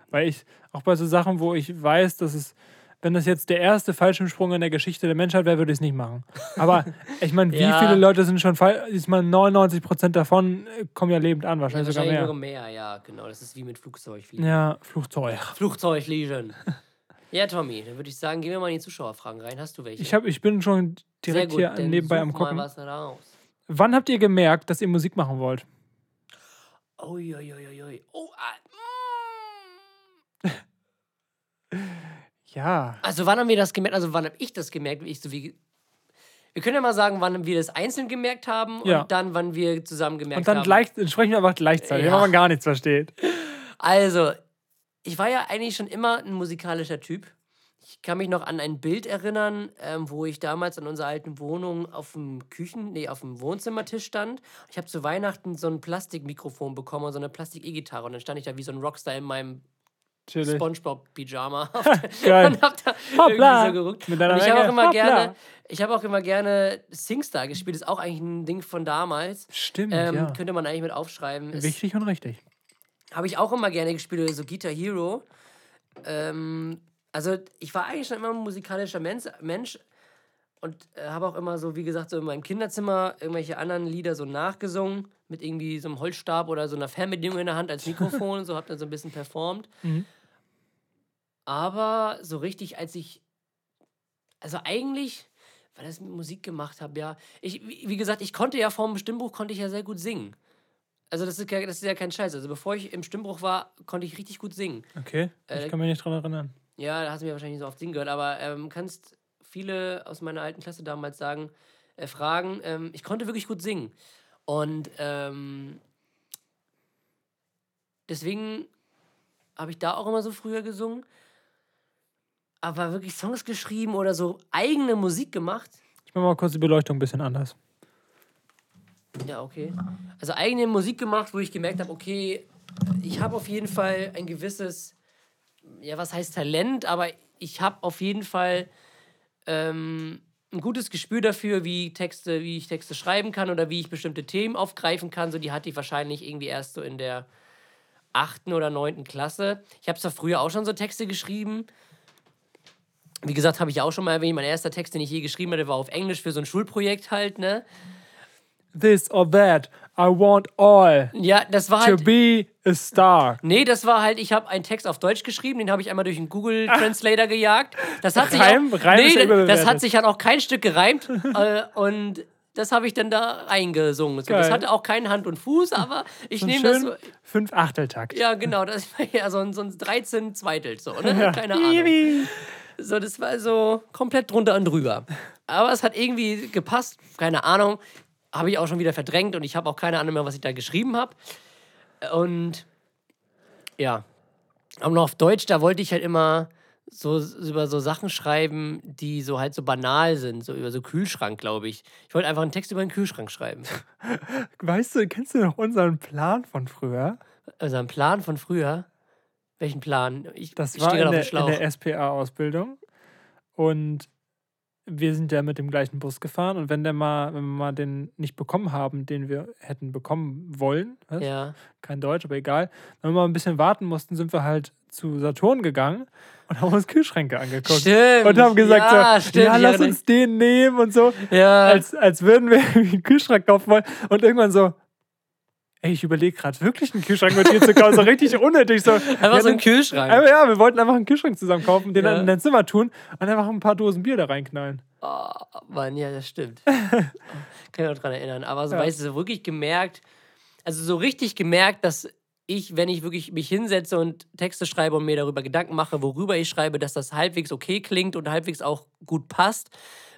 Weil ich, auch bei so Sachen, wo ich weiß, dass es, wenn das jetzt der erste Fallschirmsprung in der Geschichte der Menschheit wäre, würde ich es nicht machen. Aber ich meine, wie Ja. viele Leute sind schon fall, ich meine, 99% davon äh, kommen ja lebend an, Ja, wahrscheinlich wahrscheinlich sogar mehr. mehr, ja, genau. Das ist wie mit Flugzeugfliegen. Ja, Flugzeug. Flugzeugfliegen. ja, Tommy, dann würde ich sagen, gehen wir mal in die Zuschauerfragen rein. Hast du welche? Ich, hab, ich bin schon direkt gut, hier nebenbei am gucken. Raus. Wann habt ihr gemerkt, dass ihr Musik machen wollt? Uiuiuiui. Oh, ah, Ja. Also wann haben wir das gemerkt? Also wann habe ich das gemerkt? Ich so wie wir können ja mal sagen, wann wir das einzeln gemerkt haben Ja. und dann, wann wir zusammen gemerkt Und dann haben. gleich, sprechen wir einfach gleichzeitig, Ja. wenn man gar nichts versteht. Also, ich war ja eigentlich schon immer ein musikalischer Typ. Ich kann mich noch an ein Bild erinnern, ähm, wo ich damals in unserer alten Wohnung auf dem Küchen, nee, auf dem Wohnzimmertisch stand. Ich habe zu Weihnachten so ein Plastikmikrofon bekommen und so eine Plastik-E-Gitarre. Und dann stand ich da wie so ein Rockstar in meinem Chillig. Spongebob-Pyjama und hab da Hoppla. irgendwie so. Mit deiner Und ich habe auch immer Hoppla. gerne, ich habe auch immer gerne Singstar gespielt. Ist auch eigentlich ein Ding von damals. Stimmt, Ähm, ja. Könnte man eigentlich mit aufschreiben. Ist- Wichtig und richtig. habe ich auch immer gerne gespielt, so Guitar Hero. Ähm, also ich war eigentlich schon immer ein musikalischer Mensch, Mensch und äh, habe auch immer so, wie gesagt, so in meinem Kinderzimmer irgendwelche anderen Lieder so nachgesungen mit irgendwie so einem Holzstab oder so einer Fernbedienung in der Hand als Mikrofon so, habe dann so ein bisschen performt. Mhm. Aber so richtig, als ich, also eigentlich, weil ich Musik gemacht habe, ja, ich, wie gesagt, ich konnte ja vor dem Stimmbuch, konnte ich ja sehr gut singen. Also das ist, ja, das ist ja kein Scheiß. Also bevor ich im Stimmbruch war, konnte ich richtig gut singen. Okay, Äh, ich kann mich nicht dran erinnern. Ja, da hast du mir wahrscheinlich nicht so oft singen gehört, aber ähm, kannst viele aus meiner alten Klasse damals sagen, äh, fragen, ähm, ich konnte wirklich gut singen. Und ähm, deswegen habe ich da auch immer so früher gesungen. Aber wirklich Songs geschrieben oder so eigene Musik gemacht. Ich mache mal kurz die Beleuchtung ein bisschen anders. Ja, okay. Also eigene Musik gemacht, wo ich gemerkt habe, okay, ich habe auf jeden Fall ein gewisses, ja, was heißt Talent, aber ich habe auf jeden Fall ähm, ein gutes Gespür dafür, wie Texte, wie ich Texte schreiben kann oder wie ich bestimmte Themen aufgreifen kann. So, die hatte ich wahrscheinlich irgendwie erst so in der achten oder neunten Klasse. Ich habe zwar früher auch schon so Texte geschrieben. Wie gesagt, habe ich auch schon mal erwähnt, mein erster Text, den ich je geschrieben hatte, war auf Englisch für so ein Schulprojekt halt, ne? This or that, I want all Ja, das war to halt. be a star. Nee, das war halt, ich habe einen Text auf Deutsch geschrieben, den habe ich einmal durch einen Google Translator gejagt. Das hat sich Reim- auch, Reim ist ja nee, das hat sich halt auch kein Stück gereimt äh, und das habe ich dann da reingesungen. So, das Geil. hatte auch keinen Hand und Fuß, aber ich So nehme das so. fünf Achteltakt. Ja, genau, das war ja so ein, so ein 13 Zweitel, so, ne? Keine Ahnung. So, das war so komplett drunter und drüber. Aber es hat irgendwie gepasst, keine Ahnung. Habe ich auch schon wieder verdrängt und ich habe auch keine Ahnung mehr, was ich da geschrieben habe. Und ja, aber noch auf Deutsch, da wollte ich halt immer so über so Sachen schreiben, die so halt so banal sind, so über so Kühlschrank, glaube ich. Ich wollte einfach einen Text über einen Kühlschrank schreiben. Weißt du, kennst du noch unseren Plan von früher? Also ein Plan von früher. Welchen Plan? Ich, Das ich war in der, in der SPA-Ausbildung. Und wir sind ja mit dem gleichen Bus gefahren. Und wenn, der mal, wenn wir mal den nicht bekommen haben, den wir hätten bekommen wollen, was? ja. kein Deutsch, aber egal, wenn wir mal ein bisschen warten mussten, sind wir halt zu Saturn gegangen und haben uns Kühlschränke angeguckt. Stimmt. Und haben gesagt, ja, so, stimmt, ja, lass erinnere uns den nehmen und so. Ja. Als, als würden wir einen Kühlschrank kaufen wollen. Und irgendwann so, ey, ich überlege gerade wirklich einen Kühlschrank mit dir zu kaufen. So richtig unnötig. So, Einfach so ein Kühlschrank. Aber ja, wir wollten einfach einen Kühlschrank zusammen kaufen, den Ja. dann in dein Zimmer tun und einfach ein paar Dosen Bier da reinknallen. Oh, Mann, ja, das stimmt. Kann ich noch dran erinnern. Aber so, Ja. weißt du, so wirklich gemerkt, also so richtig gemerkt, dass ich, wenn ich wirklich mich hinsetze und Texte schreibe und mir darüber Gedanken mache, worüber ich schreibe, dass das halbwegs okay klingt und halbwegs auch gut passt,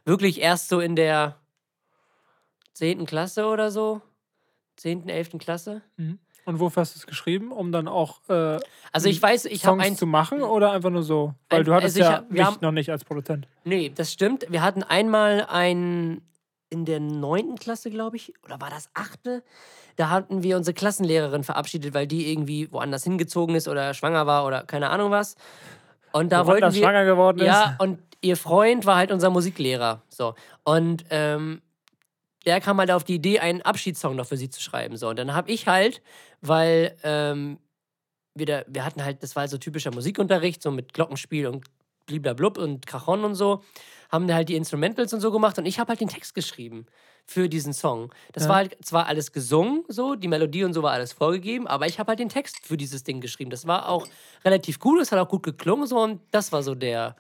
wirklich erst so in der 10. Klasse oder so. 10., 11. Klasse. Und wofür hast du es geschrieben? Um dann auch äh, Also ich weiß, ich habe Songs ein zu machen oder einfach nur so? Weil Ein- du hattest also ja hab- mich haben- noch nicht als Produzent. Nee, das stimmt. Wir hatten einmal ein in der neunten Klasse, glaube ich, oder war das achte? Da hatten wir unsere Klassenlehrerin verabschiedet, weil die irgendwie woanders hingezogen ist oder schwanger war oder keine Ahnung was. Und da wollten wir. schwanger geworden ist. Ja, und ihr Freund war halt unser Musiklehrer. So. Und ähm, der kam halt auf die Idee, einen Abschiedssong noch für sie zu schreiben. So. Und dann habe ich halt, weil ähm, wir, da, wir hatten halt, das war halt so typischer Musikunterricht, so mit Glockenspiel und bliblablub und Cajon und so, haben da halt die Instrumentals und so gemacht und ich habe halt den Text geschrieben für diesen Song. Das Ja. war halt zwar alles gesungen, so, die Melodie und so war alles vorgegeben, aber ich habe halt den Text für dieses Ding geschrieben. Das war auch relativ gut, es hat auch gut geklungen so und das war so der,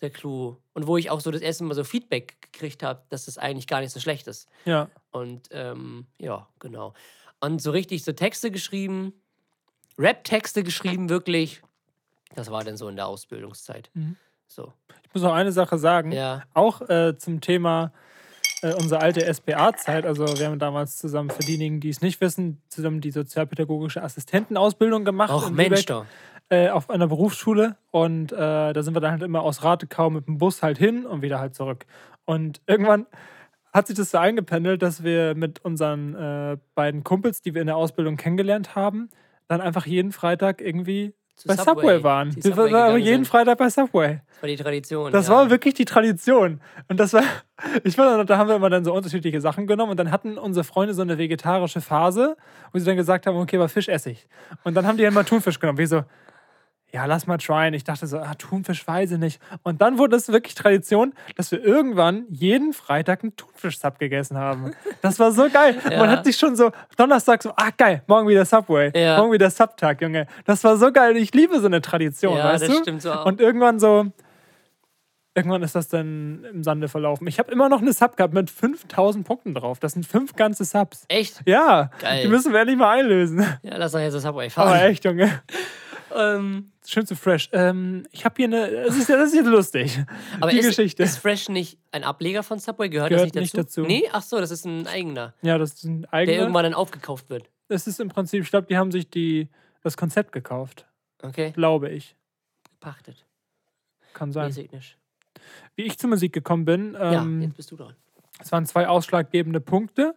der Clou. Und wo ich auch so das erste Mal so Feedback gekriegt habe, dass das eigentlich gar nicht so schlecht ist. Ja. Und ähm, ja, genau. Und so richtig so Texte geschrieben, Rap-Texte geschrieben, wirklich. Das war dann so in der Ausbildungszeit. Mhm. So. Ich muss noch eine Sache sagen. Ja. Auch äh, zum Thema äh, unsere alte SPA-Zeit. Also wir haben damals zusammen, für diejenigen, die es nicht wissen, zusammen die sozialpädagogische Assistentenausbildung gemacht. Och in Mensch Lübeck, doch. Äh, auf einer Berufsschule. Und äh, da sind wir dann halt immer aus Ratekau mit dem Bus halt hin und wieder halt zurück. Und irgendwann hat sich das so eingependelt, dass wir mit unseren äh, beiden Kumpels, die wir in der Ausbildung kennengelernt haben, dann einfach jeden Freitag irgendwie bei Subway, waren. zu Wir Subway waren jeden sind. Freitag bei Subway. Das war die Tradition. Das ja. war wirklich die Tradition. Und das war, ich war, da haben wir immer dann so unterschiedliche Sachen genommen und dann hatten unsere Freunde so eine vegetarische Phase, wo sie dann gesagt haben, okay, aber Fisch esse ich. Und dann haben die dann mal Thunfisch genommen. Wie so, ja, lass mal tryen. Ich dachte so, ah, Thunfisch weiß ich nicht. Und dann wurde es wirklich Tradition, dass wir irgendwann jeden Freitag einen Thunfisch-Sub gegessen haben. Das war so geil. Ja. Man hat sich schon so Donnerstag so, ah geil, morgen wieder Subway. Ja. Morgen wieder Subtag, Junge. Das war so geil. Ich liebe so eine Tradition, Ja, weißt das du? stimmt so auch. Und irgendwann so, irgendwann ist das dann im Sande verlaufen. Ich habe immer noch eine Sub gehabt mit 5000 Punkten drauf. Das sind fünf ganze Subs. Echt? Ja, Geil. die müssen wir endlich mal einlösen. Ja, lass doch jetzt das Subway fahren. Aber echt, Junge. ähm, Schön zu fresh. Ähm, ich habe hier eine, das ist, das ist jetzt lustig. aber die ist, Geschichte. ist Fresh nicht ein Ableger von Subway? Gehört, Gehört das nicht nicht dazu? dazu. Nee? Ach so, das ist ein eigener, ja, das ist ein der eigener. irgendwann dann aufgekauft wird. Das ist im Prinzip, ich glaube, die haben sich die, das Konzept gekauft. Okay, Glaube ich. gepachtet. Kann sein. Nicht. Wie ich zur Musik gekommen bin, Ja, ähm, jetzt bist du dran. Es waren zwei ausschlaggebende Punkte.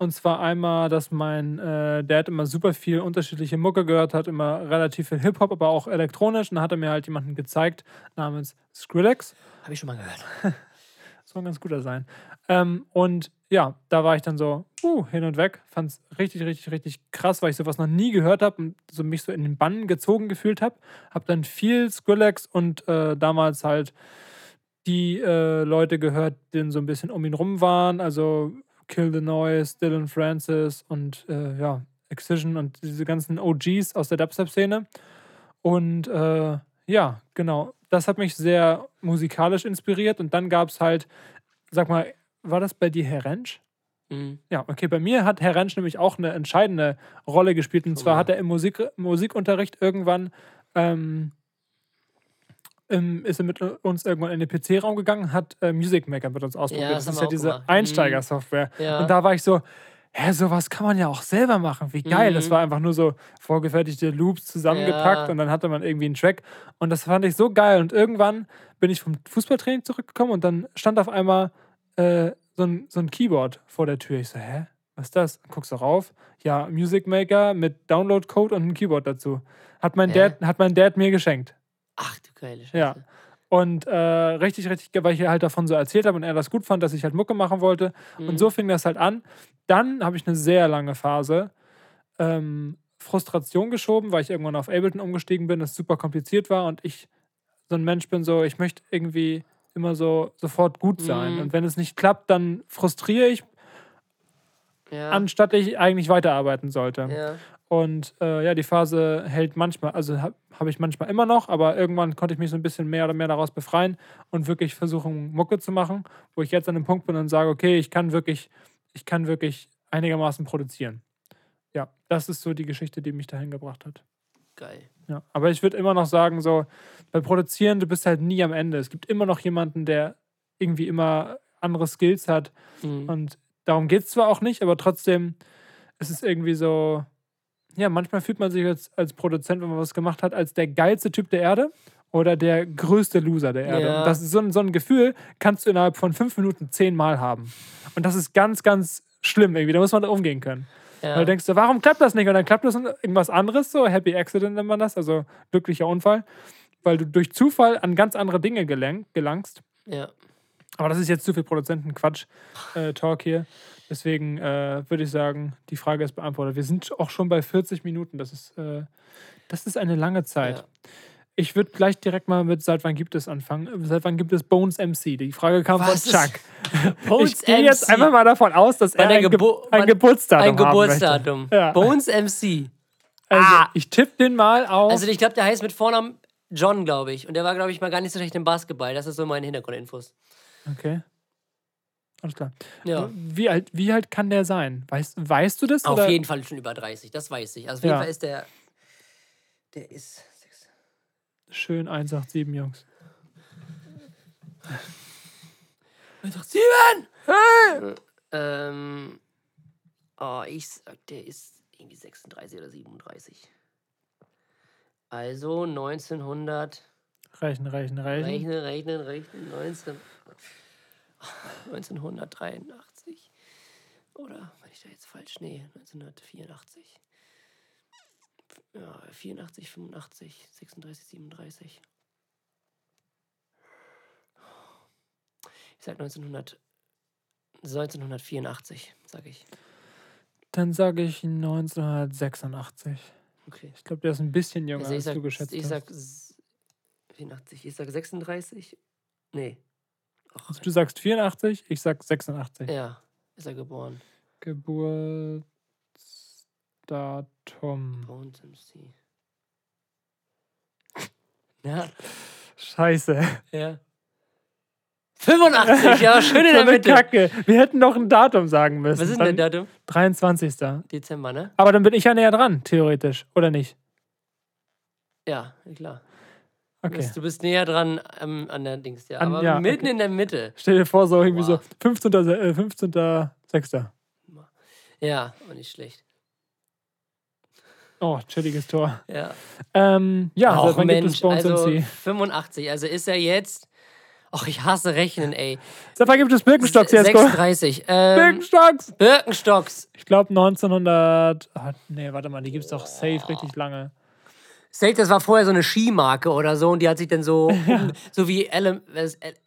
Und zwar einmal, dass mein äh, Dad immer super viel unterschiedliche Mucke gehört hat, immer relativ viel Hip-Hop, aber auch elektronisch. Und dann hat er mir halt jemanden gezeigt namens Skrillex. Habe ich schon mal gehört. Soll ein ganz guter sein. Ähm, und ja, da war ich dann so uh, hin und weg. Fand es richtig, richtig, richtig krass, weil ich sowas noch nie gehört habe und so mich so in den Bann gezogen gefühlt habe. Habe dann viel Skrillex und äh, damals halt die äh, Leute gehört, die so ein bisschen um ihn rum waren. Also Kill the Noise, Dylan Francis und äh, ja, Excision und diese ganzen OGs aus der Dubstep-Szene. Und äh, ja, genau. Das hat mich sehr musikalisch inspiriert. Und dann gab es halt, sag mal, war das bei dir Herr Rentsch? Mhm. Ja, okay. Bei mir hat Herr Rentsch nämlich auch eine entscheidende Rolle gespielt. Und zwar mal. hat er im Musik Musikunterricht irgendwann ähm, im, ist er mit uns irgendwann in den PC-Raum gegangen, hat äh, Music Maker mit uns ausprobiert. Ja, das das ist ja diese gemacht. Mhm. Einsteigersoftware. Ja. Und da war ich so, hä, sowas kann man ja auch selber machen. Wie geil. Das Mhm. war einfach nur so vorgefertigte Loops zusammengepackt Ja. und dann hatte man irgendwie einen Track. Und das fand ich so geil. Und irgendwann bin ich vom Fußballtraining zurückgekommen und dann stand auf einmal äh, so, ein, so ein Keyboard vor der Tür. Ich so, hä? Was ist das? Guckst du rauf? Ja, Music Maker mit Download-Code und ein Keyboard dazu. Hat mein? Dad, hat mein Dad mir geschenkt. Ach du geile Scheiße. Ja. Und äh, richtig, richtig, weil ich halt davon so erzählt habe und er das gut fand, dass ich halt Mucke machen wollte. Mhm. Und so fing das halt an. Dann habe ich eine sehr lange Phase ähm, Frustration geschoben, weil ich irgendwann auf Ableton umgestiegen bin, das super kompliziert war und ich so ein Mensch bin, so, ich möchte irgendwie immer so sofort gut sein. Mhm. Und wenn es nicht klappt, dann frustriere ich Ja. anstatt ich eigentlich weiterarbeiten sollte. ja. Und äh, ja, die Phase hält manchmal, also habe hab ich manchmal immer noch, aber irgendwann konnte ich mich so ein bisschen mehr oder mehr daraus befreien und wirklich versuchen, Mucke zu machen, wo ich jetzt an dem Punkt bin und sage, okay, ich kann wirklich, ich kann wirklich einigermaßen produzieren. Ja, das ist so die Geschichte, die mich dahin gebracht hat. Geil. Ja, aber ich würde immer noch sagen, so, bei Produzieren, du bist halt nie am Ende. Es gibt immer noch jemanden, der irgendwie immer andere Skills hat. Mhm. Und darum geht es zwar auch nicht, aber trotzdem ist es irgendwie so, ja, manchmal fühlt man sich als, als Produzent, wenn man was gemacht hat, als der geilste Typ der Erde oder der größte Loser der Erde. Ja. Und das ist so, ein- so ein Gefühl, kannst du innerhalb von fünf Minuten zehnmal haben. Und das ist ganz, ganz schlimm irgendwie. Da muss man da umgehen können. Ja. Weil du denkst, warum klappt das nicht? Und dann klappt das und irgendwas anderes, so Happy Accident nennt man das, also glücklicher Unfall, weil du durch Zufall an ganz andere Dinge gelang, gelangst. ja. Aber das ist jetzt zu viel Produzenten-Quatsch-Talk hier. Deswegen äh, würde ich sagen, die Frage ist beantwortet. Wir sind auch schon bei 40 Minuten. Das ist, äh, das ist eine lange Zeit. Ja. Ich würde gleich direkt mal mit Seit wann gibt es anfangen. Seit wann gibt es Bones MC? Die Frage kam Was von Chuck. Bones ich gehe jetzt einfach mal davon aus, dass er ein, Ge Gebo- ein Geburtsdatum Ein Geburtsdatum. Ja. Bones MC. Also, Ah. ich tippe den mal auf. Also ich glaube, der heißt mit Vornamen John, glaube ich. Und der war, glaube ich, mal gar nicht so schlecht im Basketball. Das ist so meine Hintergrundinfos. Okay. Alles klar. Ja. Wie alt, wie alt kann der sein? Weißt, weißt du das? Auf oder? jeden Fall schon über 30, das weiß ich. Also auf jeden Ja. Fall ist der. Der ist. Schön 187, Jungs. 187! Hey! Ähm. Oh, ich sag, der ist irgendwie 36 oder 37. Also 1900. Rechnen, rechnen, rechnen. Rechnen, rechnen, rechnen. 19, 1983. Oder, wenn ich da jetzt falsch. Nee, 1984. Ja, 84, 85, 36, 37. Ich sag 1900, 1984, sag ich. Dann sage ich 1986. Okay. Ich glaube, der ist ein bisschen jünger, Also ich als sag, du geschätzt ich hast. sag s- 84, ich sag 36. Nee. Ach, Also du sagst 84, ich sag 86. ja, ist er geboren. Geburtsdatum. Bones MC. Ja, Scheiße. ja. 85, ja, schön in So der eine Mitte. Kacke. Wir hätten noch ein Datum sagen müssen. Was ist denn der Datum? 23. Dezember, ne? Aber dann bin ich ja näher dran, theoretisch. Oder nicht? Ja, klar. Du Okay. bist, du bist näher dran ähm, an der Dings, ja. An- Aber ja, mitten okay. in der Mitte. Stell dir vor, so irgendwie Wow. so 15. Äh, 15. 6. Ja, auch nicht schlecht. Oh, chilliges Tor. Ja. Ähm, ja, wann gibt es Mensch, also MC? 85. Also ist er jetzt. Ach, ich hasse Rechnen, ey. Seit wann gibt es Birkenstocks jetzt? 36. Ähm, Birkenstocks! Birkenstocks. Ich glaube 1900. Ah, nee, warte mal, die gibt es doch safe richtig lange. Safe, das war vorher so eine Skimarke oder so und die hat sich dann so, um, so wie LM,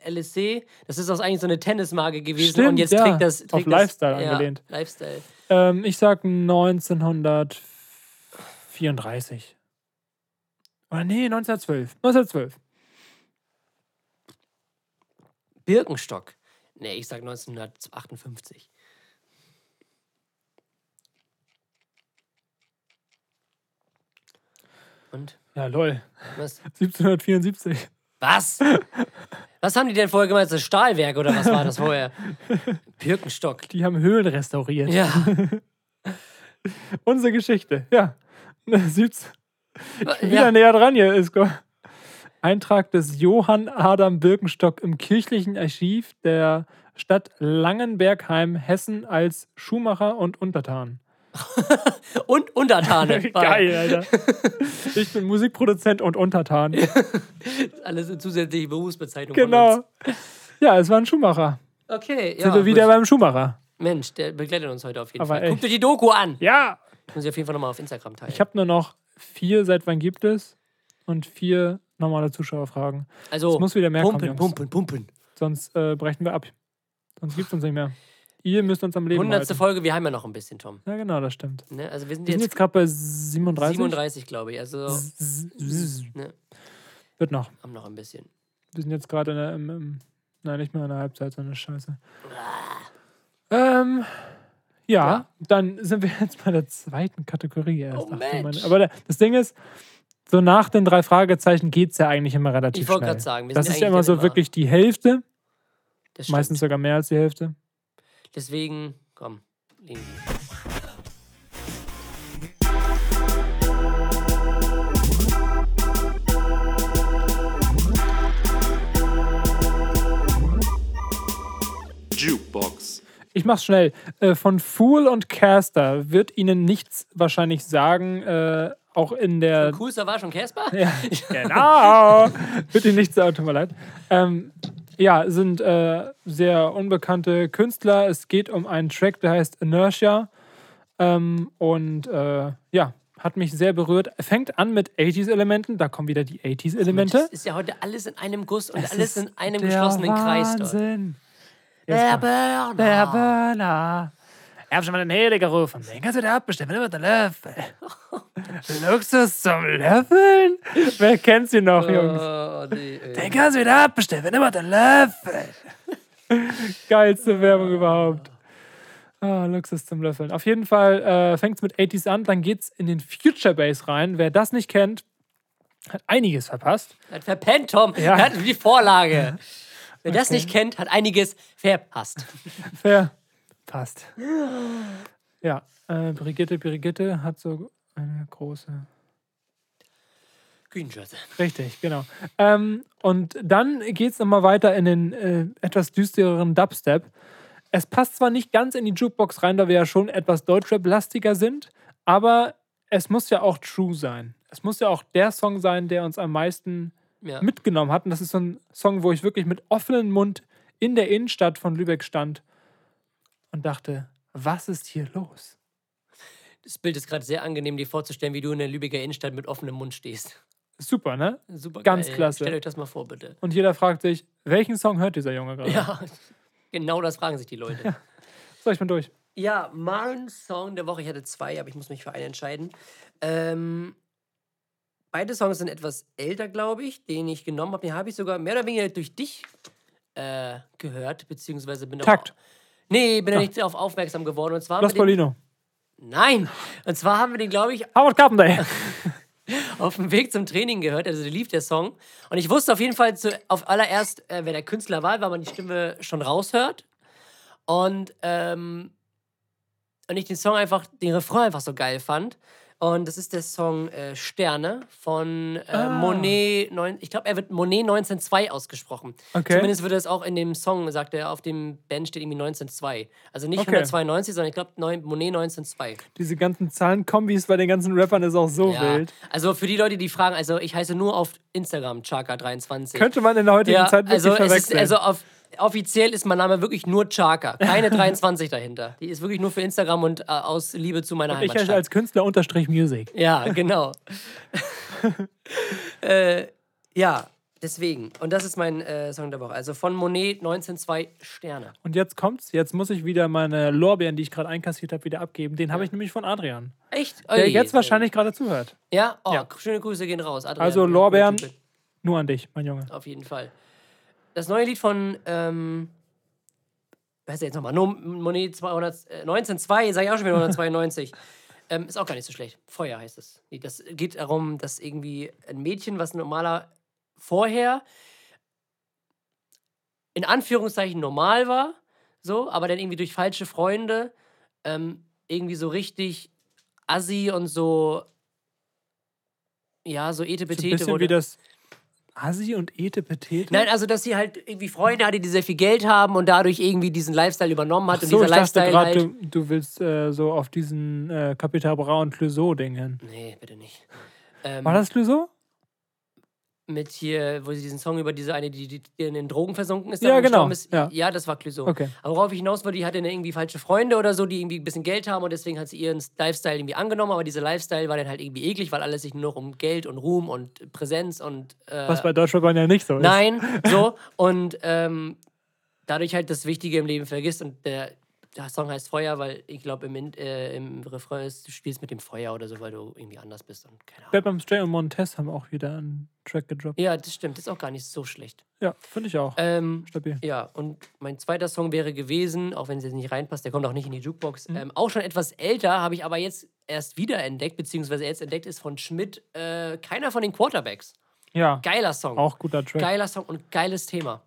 LSC, das ist auch eigentlich so eine Tennismarke gewesen und Stimmt, jetzt ja. trägt das. Auf Trägt Lifestyle das, ja, angelehnt. Lifestyle. Ähm, ich sag 1934. Oder nee, 1912. 1912. Birkenstock. Nee, ich sag 1958. Und? Ja, lol. Was? 1774. Was? Was haben die denn vorher gemacht? Das Stahlwerk oder was war das vorher? Birkenstock. Die haben Höhlen restauriert. Ja. Unsere Geschichte. Ja. 17. Wieder ja. näher dran hier, Isko. Eintrag des Johann Adam Birkenstock im kirchlichen Archiv der Stadt Langenbergheim, Hessen als Schuhmacher und Untertan. Und Untertane. Geil, Alter. Ich bin Musikproduzent und Untertan. Alles eine zusätzliche Berufsbezeichnung. Genau. Ja, es war ein Schuhmacher. Okay, ja. Sind wir wieder gut. beim Schuhmacher. Mensch, der begleitet uns heute auf jeden Aber Fall. Guckt euch die Doku an. Ja. Muss ich auf jeden Fall nochmal auf Instagram teilen. Ich habe nur noch vier, seit wann gibt es? Und vier normale Zuschauerfragen. also, es muss wieder mehr pumpen, kommen, Jungs. pumpen, pumpen. Sonst äh, brechen wir ab. Sonst gibt es uns nicht mehr. Ihr müsst uns am Leben Hundertste halten. Folge, wir haben ja noch ein bisschen, Tom. Ja, genau, das stimmt. Ne? Also wir sind Wir sind jetzt, jetzt gerade bei 37. 37, glaube ich. Also ne? Wird noch. haben noch ein bisschen. Wir sind jetzt gerade in der- nein, nicht mehr in der Halbzeit, sondern Scheiße. Ähm, Ja, Ja. dann sind wir jetzt bei der zweiten Kategorie erst. Oh, Ach. Aber da- das Ding ist, so nach den drei Fragezeichen geht es ja eigentlich immer relativ Ich wollte schnell. gerade sagen, wir das ist ja immer so immer- wirklich die Hälfte, meistens sogar mehr als die Hälfte. Deswegen, komm, legen wir. Jukebox. Ich mach's schnell. Äh, von Fool und Caster wird Ihnen nichts wahrscheinlich sagen, äh, auch in der Coolster war schon Casper? Ja, genau. Wird Ihnen nichts sagen, tut mir leid. Ähm, ja, sind äh, sehr unbekannte Künstler. Es geht um einen Track, der heißt Inertia. Ähm, und äh, ja, hat mich sehr berührt. Fängt an mit 80s-Elementen. Da kommen wieder die 80s-Elemente. Das ist ja heute alles in einem Guss und Es alles in einem geschlossenen Kreis dort. Wahnsinn. Der Burner. Der Burner. Ich hab schon mal den Hede gerufen. Den kannst du dir abbestimmen über den Löffel. Luxus zum Löffeln? Wer kennt sie noch, Jungs? Oh, nee. Den kannst du wieder abbestellen, immer den Löffel. Geilste Werbung überhaupt. Ah, Luxus zum Löffeln. Auf jeden Fall äh, fängt es mit 80s an, dann geht's in den Future Bass rein. Wer das nicht kennt, hat einiges verpasst. Hat verpennt, Tom. Ja. Er hat die Vorlage. Wer das nicht kennt, hat einiges verpasst. Fair. Passt. Ja, äh, Brigitte, Brigitte hat so eine große. Greenschürze. Richtig, genau. Ähm, und dann geht es nochmal weiter in den äh, etwas düstereren Dubstep. Es passt zwar nicht ganz in die Jukebox rein, da wir ja schon etwas Deutschrap-lastiger sind, aber es muss ja auch true sein. Es muss ja auch der Song sein, der uns am meisten Ja. mitgenommen hat. Und das ist so ein Song, wo ich wirklich mit offenem Mund in der Innenstadt von Lübeck stand und dachte, was ist hier los? Das Bild ist gerade sehr angenehm, dir vorzustellen, wie du in der Lübecker Innenstadt mit offenem Mund stehst. Super, ne? Super Ganz geil. klasse. Stellt euch das mal vor, bitte. Und jeder fragt sich, welchen Song hört dieser Junge gerade? Ja, genau das fragen sich die Leute. So, ich bin durch. Ja, mein Song der Woche. Ich hatte zwei, aber ich muss mich für einen entscheiden. Ähm, beide Songs sind etwas älter, glaube ich, den ich genommen habe. Den habe ich sogar mehr oder weniger durch dich äh, gehört, beziehungsweise bin Takt. Auf, nee, bin da nicht darauf aufmerksam geworden. Und zwar Los Polino. Nein! Und zwar haben wir den, glaube ich, Howard Carpenter. auf dem Weg zum Training gehört. Also lief der Song. Und ich wusste auf jeden Fall zu, auf allererst, äh, wer der Künstler war, weil man die Stimme schon raushört. Und, ähm, und ich den Song einfach, den Refrain einfach so geil fand. Und das ist der Song äh, Sterne von äh, Ah. Monet, neun, ich glaube, er wird Monet 1902 ausgesprochen. Okay. Zumindest wird es auch in dem Song, sagt er, auf dem Band steht irgendwie 1902. Also nicht Okay. 192, sondern ich glaube Monet 1902. Diese ganzen Zahlenkombis bei den ganzen Rappern ist auch so Ja. wild. Also für die Leute, die fragen, also ich heiße nur auf Instagram Chaka23. Könnte man in der heutigen ja, Zeit wirklich also, verwechseln. also auf, offiziell ist mein Name wirklich nur Chaka, keine 23 dahinter. Die ist wirklich nur für Instagram und äh, aus Liebe zu meiner ich heiße Heimatstadt. als Künstler unterstrich Music. ja, genau. äh, ja, deswegen. Und das ist mein äh, Song der Woche. Also von Monet 1902 Sterne. Und jetzt kommt's. Jetzt muss ich wieder meine Lorbeeren, die ich gerade einkassiert habe, wieder abgeben. Den habe ich nämlich von Adrian. Echt? Der Ui, jetzt wahrscheinlich gerade zuhört. Ja? Oh, Ja. schöne Grüße gehen raus. Adrian, Also Lorbeeren. Nur an dich, mein Junge. Auf jeden Fall. Das neue Lied von, ähm, was ist jetzt nochmal? No, Monet 200, äh, 1902, sag ich auch schon wieder 192. ähm, ist auch gar nicht so schlecht. Feuer heißt es. Das geht darum, dass irgendwie ein Mädchen, was ein normaler vorher in Anführungszeichen normal war, so, aber dann irgendwie durch falsche Freunde ähm, irgendwie so richtig assi und so, ja, so So ein etepetete bisschen wurde. wie das Asi und Ete Petete. Nein, also dass sie halt irgendwie Freunde hatte, die sehr viel Geld haben und dadurch irgendwie diesen Lifestyle übernommen hat. Ach und so, dieser ich dachte Lifestyle gerade, halt. du, du willst äh, so auf diesen äh, Capital Bra und Clouseau-Ding hin. Nee, bitte nicht. Ähm, War das Clouseau? Mit hier, wo sie diesen Song über diese eine, die, die, in den Drogen versunken ist. Ja, genau, Ist. ja. Ja. das war Clouseau. Okay. Aber worauf ich hinaus wollte, die hatte dann irgendwie falsche Freunde oder so, die irgendwie ein bisschen Geld haben und deswegen hat sie ihren Lifestyle irgendwie angenommen, aber dieser Lifestyle war dann halt irgendwie eklig, weil alles sich nur noch um Geld und Ruhm und Präsenz und äh, Was bei Deutschrapern ja nicht so ist. Nein, so. Und ähm, dadurch halt das Wichtige im Leben vergisst. Und der der Song heißt Feuer, weil ich glaube, im, äh, im Refrain ist, du spielst mit dem Feuer oder so, weil du irgendwie anders bist und keine Ahnung. Bam Stray und Montez haben auch wieder einen Track gedroppt. Ja, das stimmt. Das ist auch gar nicht so schlecht. Ja, finde ich auch. Ähm, Stabil. ja, und mein zweiter Song wäre gewesen, auch wenn es jetzt nicht reinpasst, der kommt auch nicht in die Jukebox. Mhm. Ähm, auch schon etwas älter, habe ich aber jetzt erst wieder entdeckt, beziehungsweise jetzt entdeckt ist von Schmidt, äh, keiner von den Quarterbacks. Ja, Geiler Song. auch guter Track. Geiler Song und geiles Thema.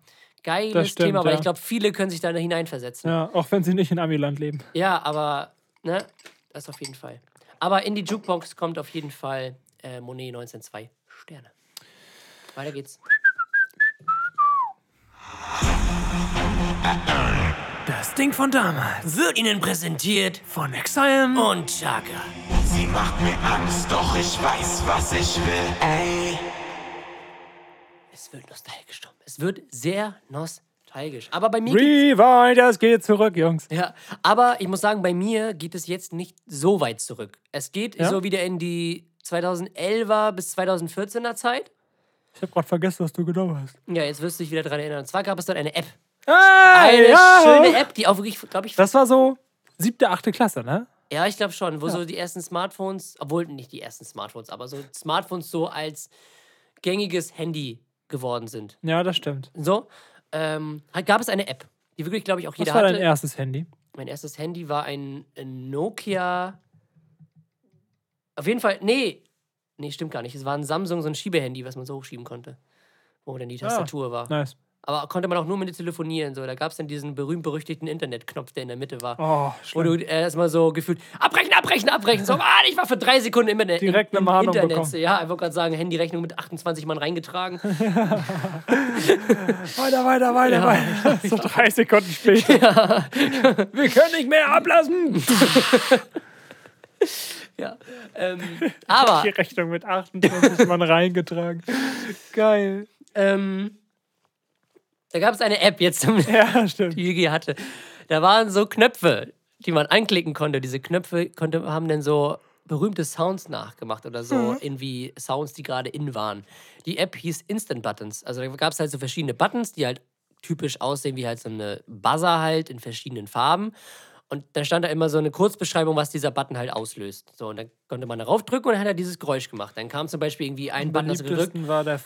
Geiles stimmt, Thema, weil ja. ich glaube, viele können sich da hineinversetzen. Ja, auch wenn sie nicht in Amiland leben. Ja, aber, ne, das auf jeden Fall. Aber in die Jukebox kommt auf jeden Fall äh, Monet 1902 Sterne. Weiter geht's. Das Ding von damals. Wird Ihnen präsentiert Von Exile. und Chaka. Sie macht mir Angst, doch ich weiß, was ich will. Ey. Es wird nostalgisch, Tom. Es wird sehr nostalgisch. Aber bei mir Rewind, es geht zurück, Jungs. ja, aber ich muss sagen, bei mir geht es jetzt nicht so weit zurück. Es geht Ja? so wieder in die 2011er bis 2014er Zeit. Ich habe gerade vergessen, was du genommen hast. Ja, jetzt wirst du dich wieder daran erinnern. Und zwar gab es dort eine App. Ah, Eine ja. schöne App, die auch wirklich, glaube ich, Das war so siebte, achte Klasse, ne? Ja, ich glaube schon, wo so die ersten Smartphones, obwohl nicht die ersten Smartphones, aber so Smartphones so als gängiges Handy geworden sind. Ja, das stimmt. So, ähm, gab es eine App, die wirklich, glaube ich, auch Was jeder war dein hatte. erstes Handy? Mein erstes Handy war ein, Nokia. Auf jeden Fall, nee, nee, stimmt gar nicht. Es war ein Samsung, so ein Schiebehandy, was man so hochschieben konnte. Wo dann die Tastatur war. Nice. Aber konnte man auch nur mit telefonieren. So. Da gab es dann diesen berühmt-berüchtigten Internetknopf, der in der Mitte war. Oh, Wo schlimm. du äh, erstmal so gefühlt abbrechen, abbrechen, abbrechen. So, ah, ich war für drei Sekunden im, Internet- Direkt im, eine im Mahnung Internet. bekommen. Ja, ich wollte gerade sagen, Handyrechnung mit 28 Mann reingetragen. Weiter, weiter, weiter, weiter. So drei Sekunden später. Wir können nicht mehr ablassen. ja. Ähm, aber Die Rechnung mit 28 Mann reingetragen. Geil. ähm, da gab es eine App jetzt, zum- Ja, stimmt. die Yugi hatte. Da waren so Knöpfe, die man anklicken konnte. Diese Knöpfe konnte, haben dann so berühmte Sounds nachgemacht oder so, Mhm. irgendwie Sounds, die gerade in waren. Die App hieß Instant Buttons. Also da gab es halt so verschiedene Buttons, die halt typisch aussehen wie halt so eine Buzzer halt in verschiedenen Farben. Und da stand da immer so eine Kurzbeschreibung, was dieser Button halt auslöst. So, und dann konnte man darauf drücken und dann hat er dieses Geräusch gemacht. Dann kam zum Beispiel irgendwie ein Button, das gedrückt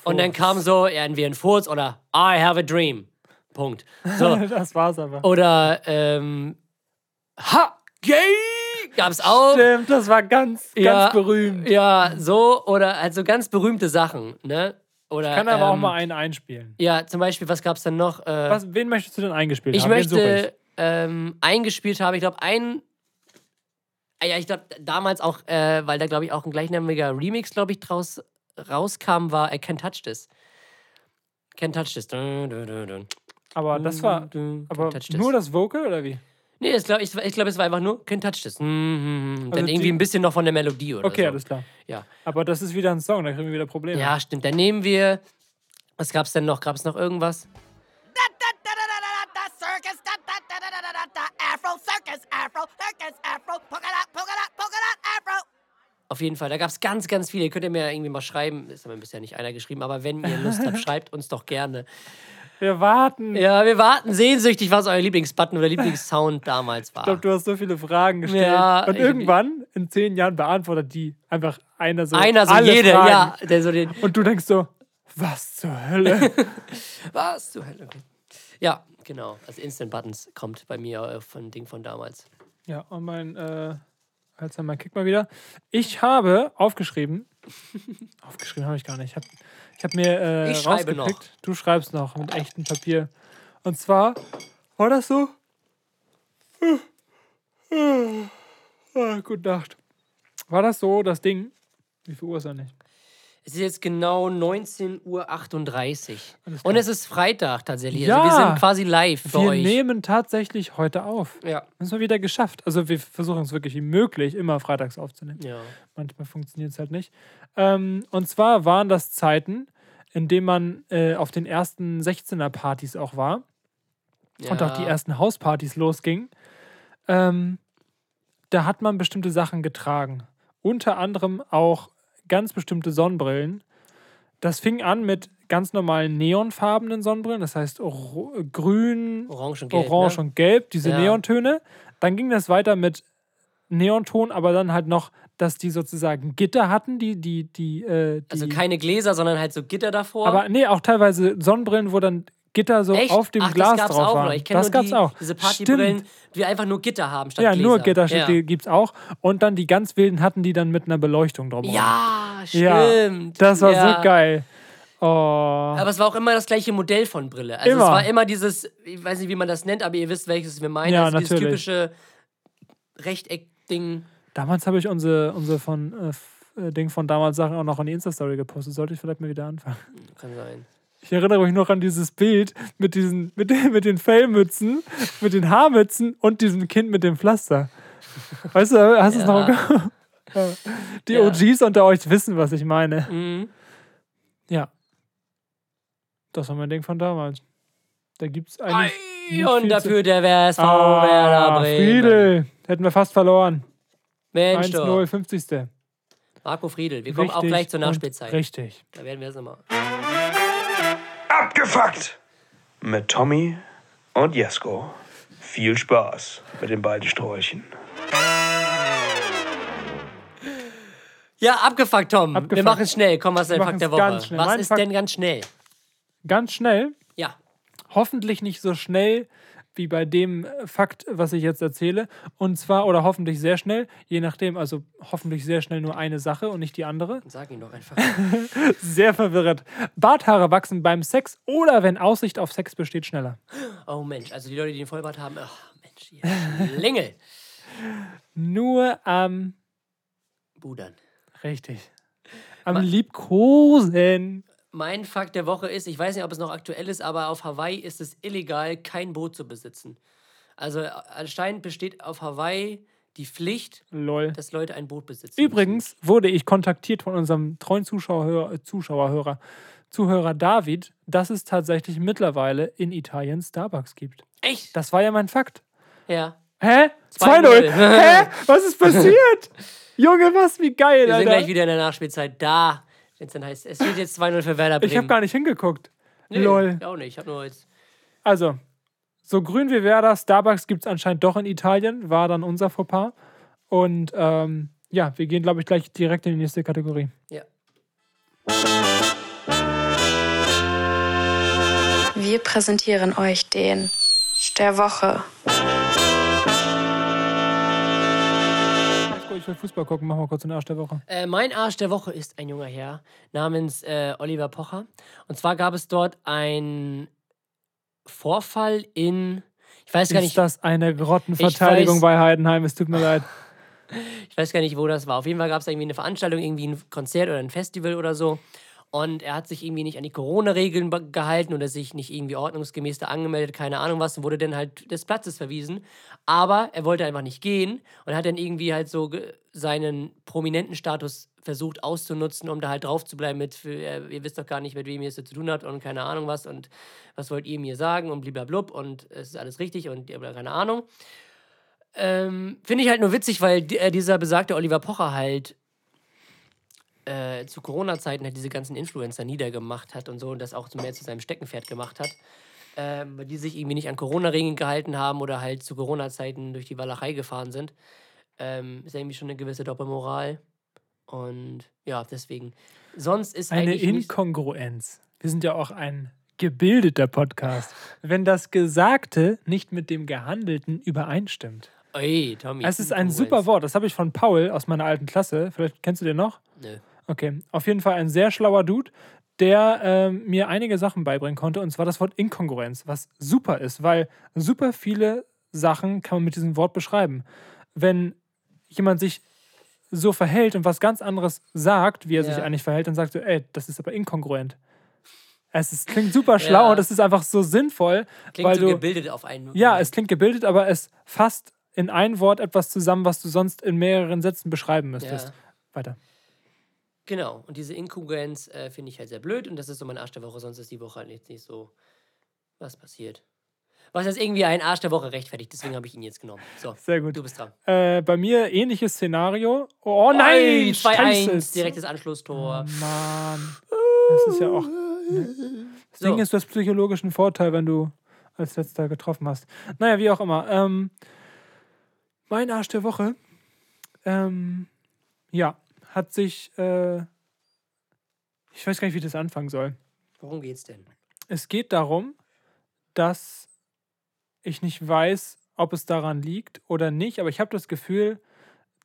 und dann kam so ja, entweder ein Furz oder I have a dream. Punkt. So. Das war's aber. Oder ähm, Ha! Gay! Gab's auch. Stimmt, das war ganz, ganz Ja, berühmt. Ja, so. Oder also ganz berühmte Sachen, ne? Oder, Kann aber auch ähm, mal einen einspielen. Ja, zum Beispiel, was gab's dann noch? Äh, Was, wen möchtest du denn eingespielt ich haben? Möchte ähm, eingespielt haben, ich glaube, ein. Ah Ja, ich glaube, damals auch, äh, weil da, glaube ich, auch ein gleichnamiger Remix, glaube ich, draus rauskam, war I Can Touch This. Can Touch This. Dun, dun, dun. Aber das war. Aber nur das Vocal oder wie? Nee, das glaub, ich, ich glaube, es war einfach nur Can Touch This. Mhm, mhm, mhm. Dann Also irgendwie die- ein bisschen noch von der Melodie oder Okay, so. alles klar. Ja. Aber das ist wieder ein Song, da kriegen wir wieder Probleme. ja, stimmt. Dann nehmen wir. Was gab's denn noch? Gab es noch irgendwas? Auf jeden Fall. Da gab es ganz, ganz viele. Könnt ihr mir irgendwie mal schreiben. Ist aber bisher nicht einer geschrieben, aber wenn ihr Lust habt, schreibt uns doch gerne. Wir warten. Ja, wir warten sehnsüchtig, was euer Lieblingsbutton oder Lieblingssound damals war. Ich glaube, du hast so viele Fragen gestellt. Ja, und irgendwann, in zehn Jahren, beantwortet die einfach einer so. Einer so alle jede, Fragen. ja. Der so den. Und du denkst so, was zur Hölle? Was zur Hölle? Ja, genau. Also Instant Buttons kommt bei mir äh, von Ding von damals. ja, und mein, äh, Alzheimer, kick mal wieder. Ich habe aufgeschrieben, aufgeschrieben habe ich gar nicht. Ich habe ich hab mir äh, Ich schreibe noch. Du schreibst noch mit echtem Papier. Und zwar, war das so? Ah, gute Nacht. War das so, das Ding? Wie viel Uhr ist er nicht? Es ist jetzt genau 19.38 Uhr. Und es ist Freitag tatsächlich. Ja. Also wir sind quasi live für Wir euch. nehmen tatsächlich heute auf. Ja. Das haben wir wieder geschafft. Also wir versuchen es wirklich wie möglich, immer freitags aufzunehmen. ja. Manchmal funktioniert es halt nicht. Ähm, und zwar waren das Zeiten, in denen man äh, auf den ersten 16er-Partys auch war und auch die Ja. ersten Hauspartys losgingen. Ähm, da hat man bestimmte Sachen getragen. Unter anderem auch ganz bestimmte Sonnenbrillen. Das fing an mit ganz normalen neonfarbenen Sonnenbrillen, das heißt ro- grün, Orange und Gelb. orange ne? und gelb, diese Ja. Neontöne. Dann ging das weiter mit Neonton, aber dann halt noch, dass die sozusagen Gitter hatten, die, die, die, äh, die Also keine Gläser, sondern halt so Gitter davor. aber nee, auch teilweise Sonnenbrillen, wo dann Gitter so Echt? auf dem Ach, Glas das gab's drauf auch waren. noch. Ich kenne das nur gab's die, auch. diese Partybrillen, Stimmt. die einfach nur Gitter haben statt Ja, Gläser. nur Gitter ja. gibt's auch. Und dann die ganz wilden hatten die dann mit einer Beleuchtung drumherum. ja, Ja, stimmt. Das war ja. so geil. Oh. Aber es war auch immer das gleiche Modell von Brille. Also Immer. es war immer dieses, ich weiß nicht, wie man das nennt, aber ihr wisst, welches wir meinen. Ja, also dieses natürlich. typische Rechteck-Ding. Damals habe ich unsere, unsere von äh, äh, Ding von damals Sachen auch noch in die Insta-Story gepostet. Sollte ich vielleicht mal wieder anfangen. Kann sein. Ich erinnere mich noch an dieses Bild mit diesen, mit den, mit den Fellmützen, mit den Haarmützen und diesem Kind mit dem Pflaster. Weißt du, hast du es noch? Ja. Die Ja. OGs unter euch wissen, was ich meine. Mhm. Ja. Das war mein Ding von damals. Da gibt es eigentlich. nicht Und dafür der WSV zu... Werder Ah, Bremen. Friedel. Hätten wir fast verloren. Mensch, 1-0, doch. 50. Marco Friedel. Wir kommen auch Richtig gleich zur Nachspielzeit. Richtig. Da werden wir es nochmal. Abgefuckt! Mit Tommy und Jesko. Viel Spaß mit den beiden Sträuchen. Ja, abgefuckt, Tom. Wir Abgefuckt. machen es schnell. Komm, was ist dein Wir Fakt der Woche? ganz schnell. Was Mein ist Fakt- denn ganz schnell? Ganz schnell. Ja. Hoffentlich nicht so schnell wie bei dem Fakt, was ich jetzt erzähle. Und zwar, oder hoffentlich sehr schnell, je nachdem, also hoffentlich sehr schnell nur eine Sache und nicht die andere. Sag ihn doch einfach. Sehr verwirrend. Barthaare wachsen beim Sex oder wenn Aussicht auf Sex besteht, schneller. Oh Mensch, also die Leute, die den Vollbart haben, ach Mensch, die Schlingel. Nur am, Budern. richtig, am Liebkosen. Mein Fakt der Woche ist, ich weiß nicht, ob es noch aktuell ist, aber auf Hawaii ist es illegal, kein Boot zu besitzen. Also äh, anscheinend besteht auf Hawaii die Pflicht, Lol. dass Leute ein Boot besitzen. Übrigens wurde ich kontaktiert von unserem treuen Zuschauer, äh, Zuschauerhörer, Zuhörer David, dass es tatsächlich mittlerweile in Italien Starbucks gibt. Echt? Das war ja mein Fakt. Ja. Hä? 2-0. 2-0. Hä? Was ist passiert? Junge, was? Wie geil, Wir sind Alter. gleich wieder in der Nachspielzeit da. Wenn es dann heißt, es steht jetzt 2-0 für Werder Bremen. Ich habe gar nicht hingeguckt. nee, Lol. Ich auch nicht. Ich habe nur jetzt. Also, so grün wie Werder, Starbucks gibt es anscheinend doch in Italien, war dann unser Fauxpas. Und ähm, ja, wir gehen, glaube ich, gleich direkt in die nächste Kategorie. Ja. Wir präsentieren euch den der Woche. Ich will Fußball gucken, machen wir kurz den Arsch der Woche. Äh, mein Arsch der Woche ist ein junger Herr namens äh, Oliver Pocher. Und zwar gab es dort einen Vorfall in. Ich weiß gar Ist nicht, das eine Grottenverteidigung weiß- bei Heidenheim? Es tut mir leid. ich weiß gar nicht, wo das war. Auf jeden Fall gab es irgendwie eine Veranstaltung, irgendwie ein Konzert oder ein Festival oder so. Und er hat sich irgendwie nicht an die Corona-Regeln gehalten oder sich nicht irgendwie ordnungsgemäß da angemeldet, keine Ahnung was, und wurde dann halt des Platzes verwiesen. Aber er wollte einfach nicht gehen und hat dann irgendwie halt so seinen prominenten Status versucht auszunutzen, um da halt drauf zu bleiben mit, äh, ihr wisst doch gar nicht, mit wem ihr es zu tun habt und keine Ahnung was und was wollt ihr mir sagen und bliblablub und es ist alles richtig und keine Ahnung. Ähm, Finde ich halt nur witzig, weil äh, dieser besagte Oliver Pocher halt äh, zu Corona-Zeiten halt diese ganzen Influencer niedergemacht hat und so und das auch mehr zu seinem Steckenpferd gemacht hat. Ähm, weil die sich irgendwie nicht an Corona-Regeln gehalten haben oder halt zu Corona-Zeiten durch die Walachei gefahren sind. Ähm, ist ja irgendwie schon eine gewisse Doppelmoral. Und ja, deswegen. Sonst ist Eine Inkongruenz. Wir sind ja auch ein gebildeter Podcast. Wenn das Gesagte nicht mit dem Gehandelten übereinstimmt. Ey, Tommy. Es ist ein super Wort. Das habe ich von Paul aus meiner alten Klasse. Vielleicht kennst du den noch? Nö. Okay. Auf jeden Fall ein sehr schlauer Dude, der ähm, mir einige Sachen beibringen konnte. Und zwar das Wort Inkongruenz, was super ist, weil super viele Sachen kann man mit diesem Wort beschreiben. Wenn jemand sich so verhält und was ganz anderes sagt, wie er sich Ja. eigentlich verhält, dann sagt so, ey, das ist aber inkongruent. Es ist, klingt super schlau Ja. und es ist einfach so sinnvoll, Klingt weil so du gebildet auf einen. ja, es klingt gebildet, aber es fasst in ein Wort etwas zusammen, was du sonst in mehreren Sätzen beschreiben müsstest. Ja. Weiter. Genau, und diese Inkongruenz äh, finde ich halt sehr blöd und das ist so mein Arsch der Woche, sonst ist die Woche halt jetzt nicht so was passiert. Was jetzt irgendwie ein Arsch der Woche rechtfertigt, deswegen habe ich ihn jetzt genommen. So, Sehr gut. du bist dran. Äh, bei mir ähnliches Szenario. Oh nein! 2-1, Scheiße. direktes Anschlusstor. Mann. Das ist ja auch. Deswegen So. ist das psychologischen Vorteil, wenn du als letzter getroffen hast. Naja, wie auch immer. Ähm, mein Arsch der Woche, ähm, ja, hat sich, äh, ich weiß gar nicht, wie das anfangen soll. Worum geht's denn? Es geht darum, dass ich nicht weiß, ob es daran liegt oder nicht, aber ich habe das Gefühl,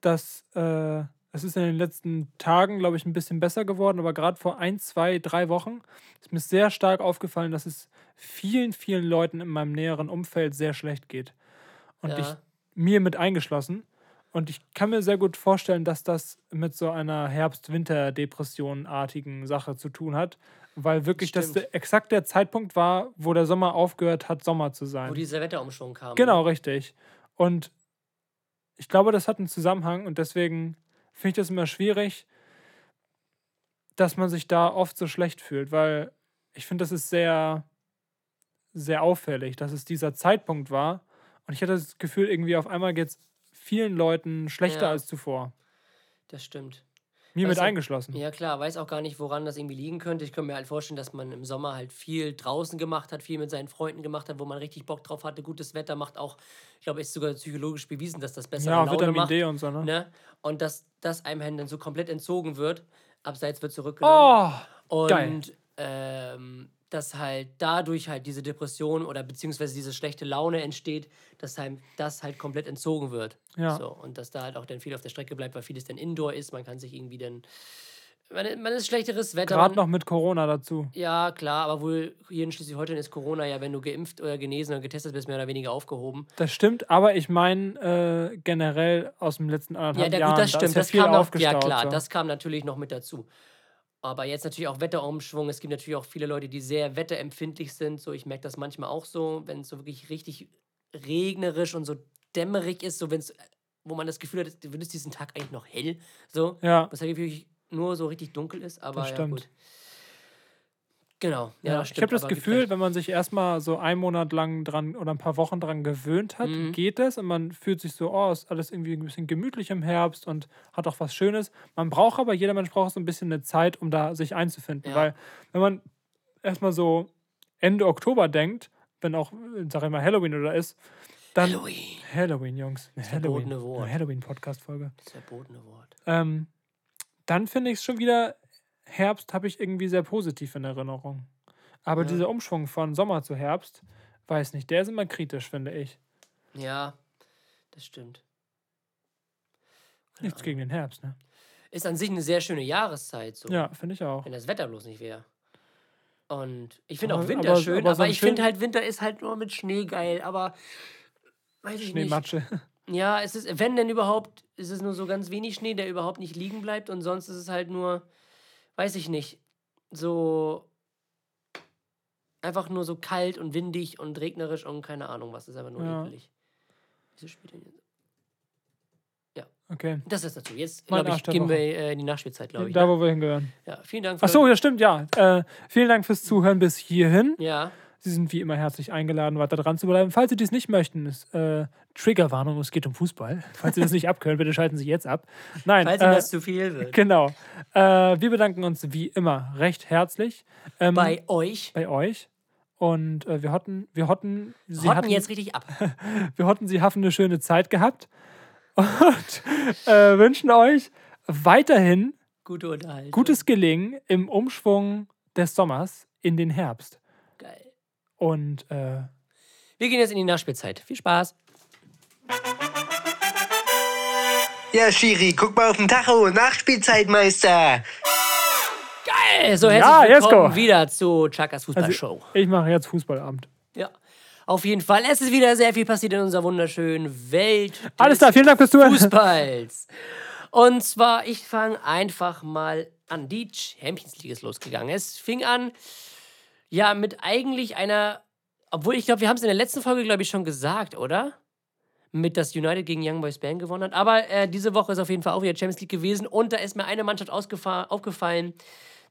dass äh, es ist in den letzten Tagen, glaube ich, ein bisschen besser geworden, aber gerade vor ein, zwei, drei Wochen ist mir sehr stark aufgefallen, dass es vielen, vielen Leuten in meinem näheren Umfeld sehr schlecht geht. Und Ja. ich mir mit eingeschlossen. Und ich kann mir sehr gut vorstellen, dass das mit so einer Herbst-Winter-Depression-artigen Sache zu tun hat, weil wirklich das, Stimmt. exakt der Zeitpunkt war, wo der Sommer aufgehört hat, Sommer zu sein. Wo dieser Wetterumschwung kam. Genau, richtig. Und ich glaube, das hat einen Zusammenhang und deswegen finde ich das immer schwierig, dass man sich da oft so schlecht fühlt, weil ich finde, das ist sehr, sehr auffällig, dass es dieser Zeitpunkt war. Und ich hatte das Gefühl, irgendwie auf einmal geht es vielen Leuten schlechter Ja. als zuvor. Das stimmt. Mir mit eingeschlossen. Ja klar, weiß auch gar nicht, woran das irgendwie liegen könnte. Ich könnte mir halt vorstellen, dass man im Sommer halt viel draußen gemacht hat, viel mit seinen Freunden gemacht hat, wo man richtig Bock drauf hatte. Gutes Wetter macht auch, ich glaube, ist sogar psychologisch bewiesen, dass das besser Ja, Laune Vitamin macht. D und so, ne? Ne? Und dass das einem dann so komplett entzogen wird. Abseits wird zurückgenommen. Oh, Und geil. ähm, dass halt dadurch halt diese Depression oder beziehungsweise diese schlechte Laune entsteht, dass einem das halt komplett entzogen wird. Ja. So, und dass da halt auch dann viel auf der Strecke bleibt, weil vieles dann Indoor ist. Man kann sich irgendwie dann. Man, man ist schlechteres Wetter. gerade noch mit Corona dazu. Ja, klar, aber wohl hier in Schleswig-Holstein ist Corona ja, wenn du geimpft oder genesen oder getestet bist, mehr oder weniger aufgehoben. Das stimmt, aber ich meine äh, generell aus dem letzten Ja, anderthalb der, Jahren. gut, das da stimmt. ja das viel kam noch, ja klar, so. das kam natürlich noch mit dazu. Aber jetzt natürlich auch Wetterumschwung. Es gibt natürlich auch viele Leute, die sehr wetterempfindlich sind. So, ich merke das manchmal auch so, wenn es so wirklich richtig regnerisch und so dämmerig ist, so wenn es, wo man das Gefühl hat, du würdest diesen Tag eigentlich noch hell. So, ja. was halt wirklich nur so richtig dunkel ist. Aber Das ja, stimmt. gut. Genau, ja, Ja, das ich stimmt. habe das Gefühl, recht. wenn man sich erstmal so einen Monat lang dran oder ein paar Wochen dran gewöhnt hat, Mhm. geht es und man fühlt sich so, oh, ist alles irgendwie ein bisschen gemütlich im Herbst und hat auch was Schönes. Man braucht aber, jeder Mensch braucht so ein bisschen eine Zeit, um da sich einzufinden. Ja. Weil, wenn man erstmal so Ende Oktober denkt, wenn auch, sag ich mal, Halloween oder ist, dann. Halloween. Halloween, Jungs. Halloween, verbotene Wort. eine Halloween-Podcast-Folge. Das verbotene Wort. Ähm, dann finde ich es schon wieder, Herbst habe ich irgendwie sehr positiv in Erinnerung. Aber Ja. dieser Umschwung von Sommer zu Herbst, weiß nicht, der ist immer kritisch, finde ich. Ja, das stimmt. Nichts gegen den Herbst, ne? Ist an sich eine sehr schöne Jahreszeit. So. Ja, finde ich auch. Wenn das Wetter bloß nicht wäre. Und ich finde auch Winter aber- schön, aber aber, so ich finde halt, Winter ist halt nur mit Schnee geil, aber weiß ich Schneematsche. nicht. Ja, es ist, wenn denn überhaupt, ist es nur so ganz wenig Schnee, der überhaupt nicht liegen bleibt und sonst ist es halt nur, weiß ich nicht, so einfach nur so kalt und windig und regnerisch und keine Ahnung was, ist einfach nur Ja. eklig. Wieso spielt denn jetzt? Okay. Das ist dazu. Jetzt, glaube ich, gehen wir äh, in die Nachspielzeit, glaube ich. Da, ne? wo wir hingehören. Ja, vielen Dank. Achso, ja, stimmt, ja. Äh, vielen Dank fürs Zuhören bis hierhin. Ja, Sie sind wie immer herzlich eingeladen, weiter dran zu bleiben. Falls Sie dies nicht möchten, ist äh, Triggerwarnung, es geht um Fußball. Falls Sie das nicht abkönnen, bitte schalten Sie jetzt ab. Nein, falls äh, Ihnen das zu viel wird. genau. Äh, wir bedanken uns wie immer recht herzlich ähm, Bei euch. bei euch. Und äh, wir hotten, wir hotten, Sie Hotten hatten, jetzt richtig ab. wir hotten, Sie haben eine schöne Zeit gehabt und äh, wünschen euch weiterhin Gute gutes Gelingen im Umschwung des Sommers in den Herbst. Und äh, Wir gehen jetzt in die Nachspielzeit. Viel Spaß. Ja, Schiri, guck mal auf den Tacho. Nachspielzeitmeister. Geil. So, herzlich Ja, willkommen wieder zu Chakas also, Fußballshow. ich mache jetzt Fußballabend. Ja. Auf jeden Fall. Es ist wieder sehr viel passiert in unserer wunderschönen Welt. Alles klar, vielen Dank fürs Zuhören. Fußballs. Und zwar, ich fange einfach mal an. Die Champions League ist losgegangen. Es fing an, ja, mit eigentlich einer, obwohl ich glaube, wir haben es in der letzten Folge, glaube ich, schon gesagt, oder? Mit, dass United gegen Young Boys Band gewonnen hat. Aber äh, diese Woche ist auf jeden Fall auch wieder Champions League gewesen und da ist mir eine Mannschaft aufgefallen,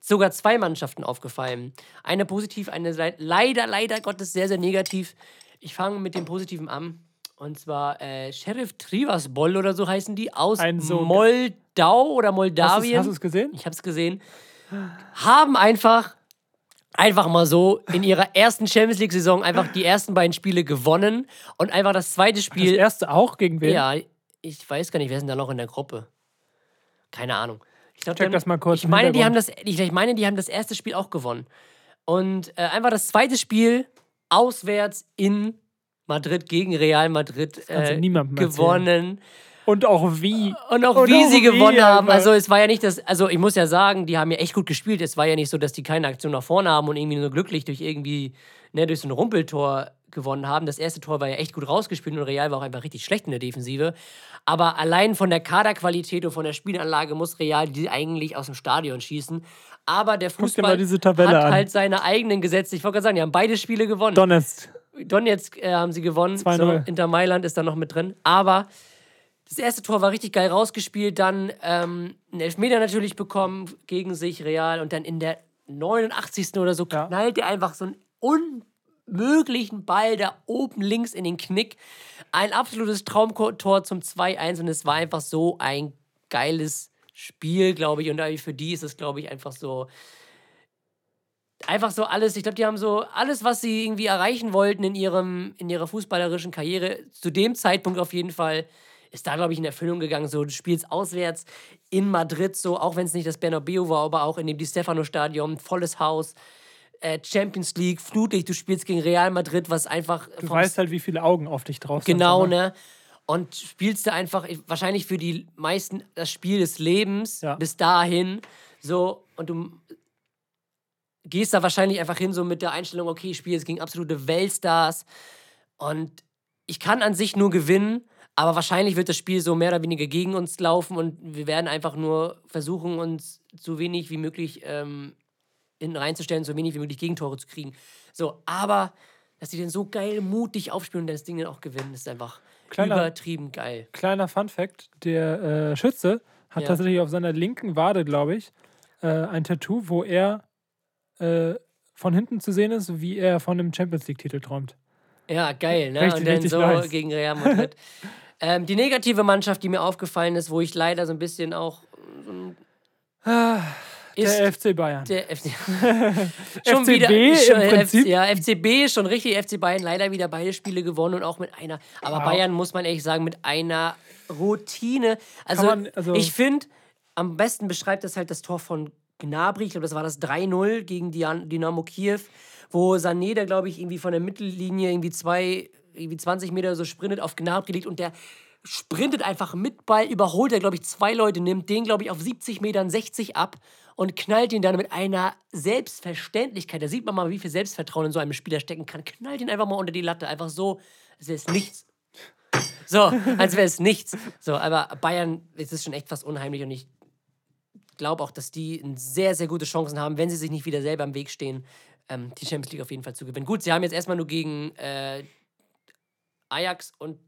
sogar zwei Mannschaften aufgefallen. Eine positiv, eine le- leider, leider Gottes sehr, sehr negativ. Ich fange mit dem Positiven an. Und zwar äh, Sheriff Trivasbol oder so heißen die aus so- Moldau oder Hast Moldawien. du es gesehen? Ich habe es gesehen. Haben einfach einfach mal so in ihrer ersten Champions League-Saison einfach die ersten beiden Spiele gewonnen und einfach das zweite Das Spiel. erste auch gegen wen? ja, ich weiß gar nicht, wer ist denn da noch in der Gruppe? Keine Ahnung. Ich glaub, Check haben- das mal kurz Ich meine, die haben das, ich, ich meine, die haben das erste Spiel auch gewonnen. Und äh, einfach das zweite Spiel auswärts in Madrid gegen Real Madrid äh, niemandem erzählen. Und auch wie. Und auch Und wie auch sie wie, gewonnen haben. Also es war ja nicht das, also ich muss ja sagen, die haben ja echt gut gespielt. Es war ja nicht so, dass die keine Aktion nach vorne haben und irgendwie nur glücklich durch irgendwie, ne, durch so ein Rumpeltor gewonnen haben. Das erste Tor war ja echt gut rausgespielt und Real war auch einfach richtig schlecht in der Defensive. Aber allein von der Kaderqualität und von der Spielanlage muss Real die eigentlich aus dem Stadion schießen. Aber der Fußball hat an. halt seine eigenen Gesetze. Ich wollte gerade sagen, die haben beide Spiele gewonnen. Donetsk. Donetsk äh, haben sie gewonnen. 2-0. So, Inter Mailand ist da noch mit drin. Aber das erste Tor war richtig geil rausgespielt. Dann ähm, einen Elfmeter natürlich bekommen gegen sich, Real. Und dann in der 89. oder so Ja. knallt er einfach so einen unmöglichen Ball da oben links in den Knick. Ein absolutes Traumtor zum 2-1. Und es war einfach so ein geiles Spiel, glaube ich. Und für die ist es, glaube ich, einfach so einfach so alles, ich glaube, die haben so alles, was sie irgendwie erreichen wollten in, ihrem, in ihrer fußballerischen Karriere, zu dem Zeitpunkt auf jeden Fall, ist da, glaube ich, in Erfüllung gegangen. So, du spielst auswärts in Madrid, so, auch wenn es nicht das Bernabeu war, aber auch in dem Di Stefano-Stadion, volles Haus, äh, Champions League, Flutlicht, du spielst gegen Real Madrid, was einfach. Du weißt halt, wie viele Augen auf dich drauf sind. Genau, ne? Und spielst du einfach wahrscheinlich für die meisten das Spiel des Lebens Ja. bis dahin. So, und du gehst da wahrscheinlich einfach hin, so mit der Einstellung, okay, ich spiele jetzt gegen absolute Weltstars. Und ich kann an sich nur gewinnen, aber wahrscheinlich wird das Spiel so mehr oder weniger gegen uns laufen und wir werden einfach nur versuchen, uns so wenig wie möglich ähm, hinten reinzustellen, so wenig wie möglich Gegentore zu kriegen. So, aber dass die dann so geil mutig aufspielen und das Ding dann auch gewinnen, ist einfach Kleiner- übertrieben geil. Kleiner Fun-Fact: Der äh, Schütze hat Ja. tatsächlich auf seiner linken Wade, glaube ich, äh, ein Tattoo, wo er äh, von hinten zu sehen ist, wie er von einem Champions League-Titel träumt. Ja, geil, ne? Richtig, und dann so nice. gegen Real Madrid. ähm, die negative Mannschaft, die mir aufgefallen ist, wo ich leider so ein bisschen auch ist Der FC Bayern. der FC. FCB im schon, Prinzip. F, ja, FCB schon richtig. FC Bayern leider wieder beide Spiele gewonnen und auch mit einer. Aber Bayern muss man ehrlich sagen, mit einer Routine. Also, man- also- ich finde, am besten beschreibt das halt das Tor von Gnabry. Ich glaube, das war das 3-0 gegen Dynamo Kiew, wo Sané, der glaube ich irgendwie von der Mittellinie irgendwie zwei, irgendwie 20 Meter so sprintet, auf Gnabry liegt und der sprintet einfach mit Ball, überholt er, glaube ich, zwei Leute, nimmt den, glaube ich, auf 70 Metern 60 ab und knallt ihn dann mit einer Selbstverständlichkeit. Da sieht man mal, wie viel Selbstvertrauen in so einem Spieler stecken kann. Knallt ihn einfach mal unter die Latte. Einfach so, es nichts. So, als wäre es nichts. So, aber Bayern, es ist schon echt fast unheimlich und ich glaube auch, dass die sehr, sehr gute Chancen haben, wenn sie sich nicht wieder selber im Weg stehen, ähm, die Champions League auf jeden Fall zu gewinnen. Gut, sie haben jetzt erstmal nur gegen äh, Ajax und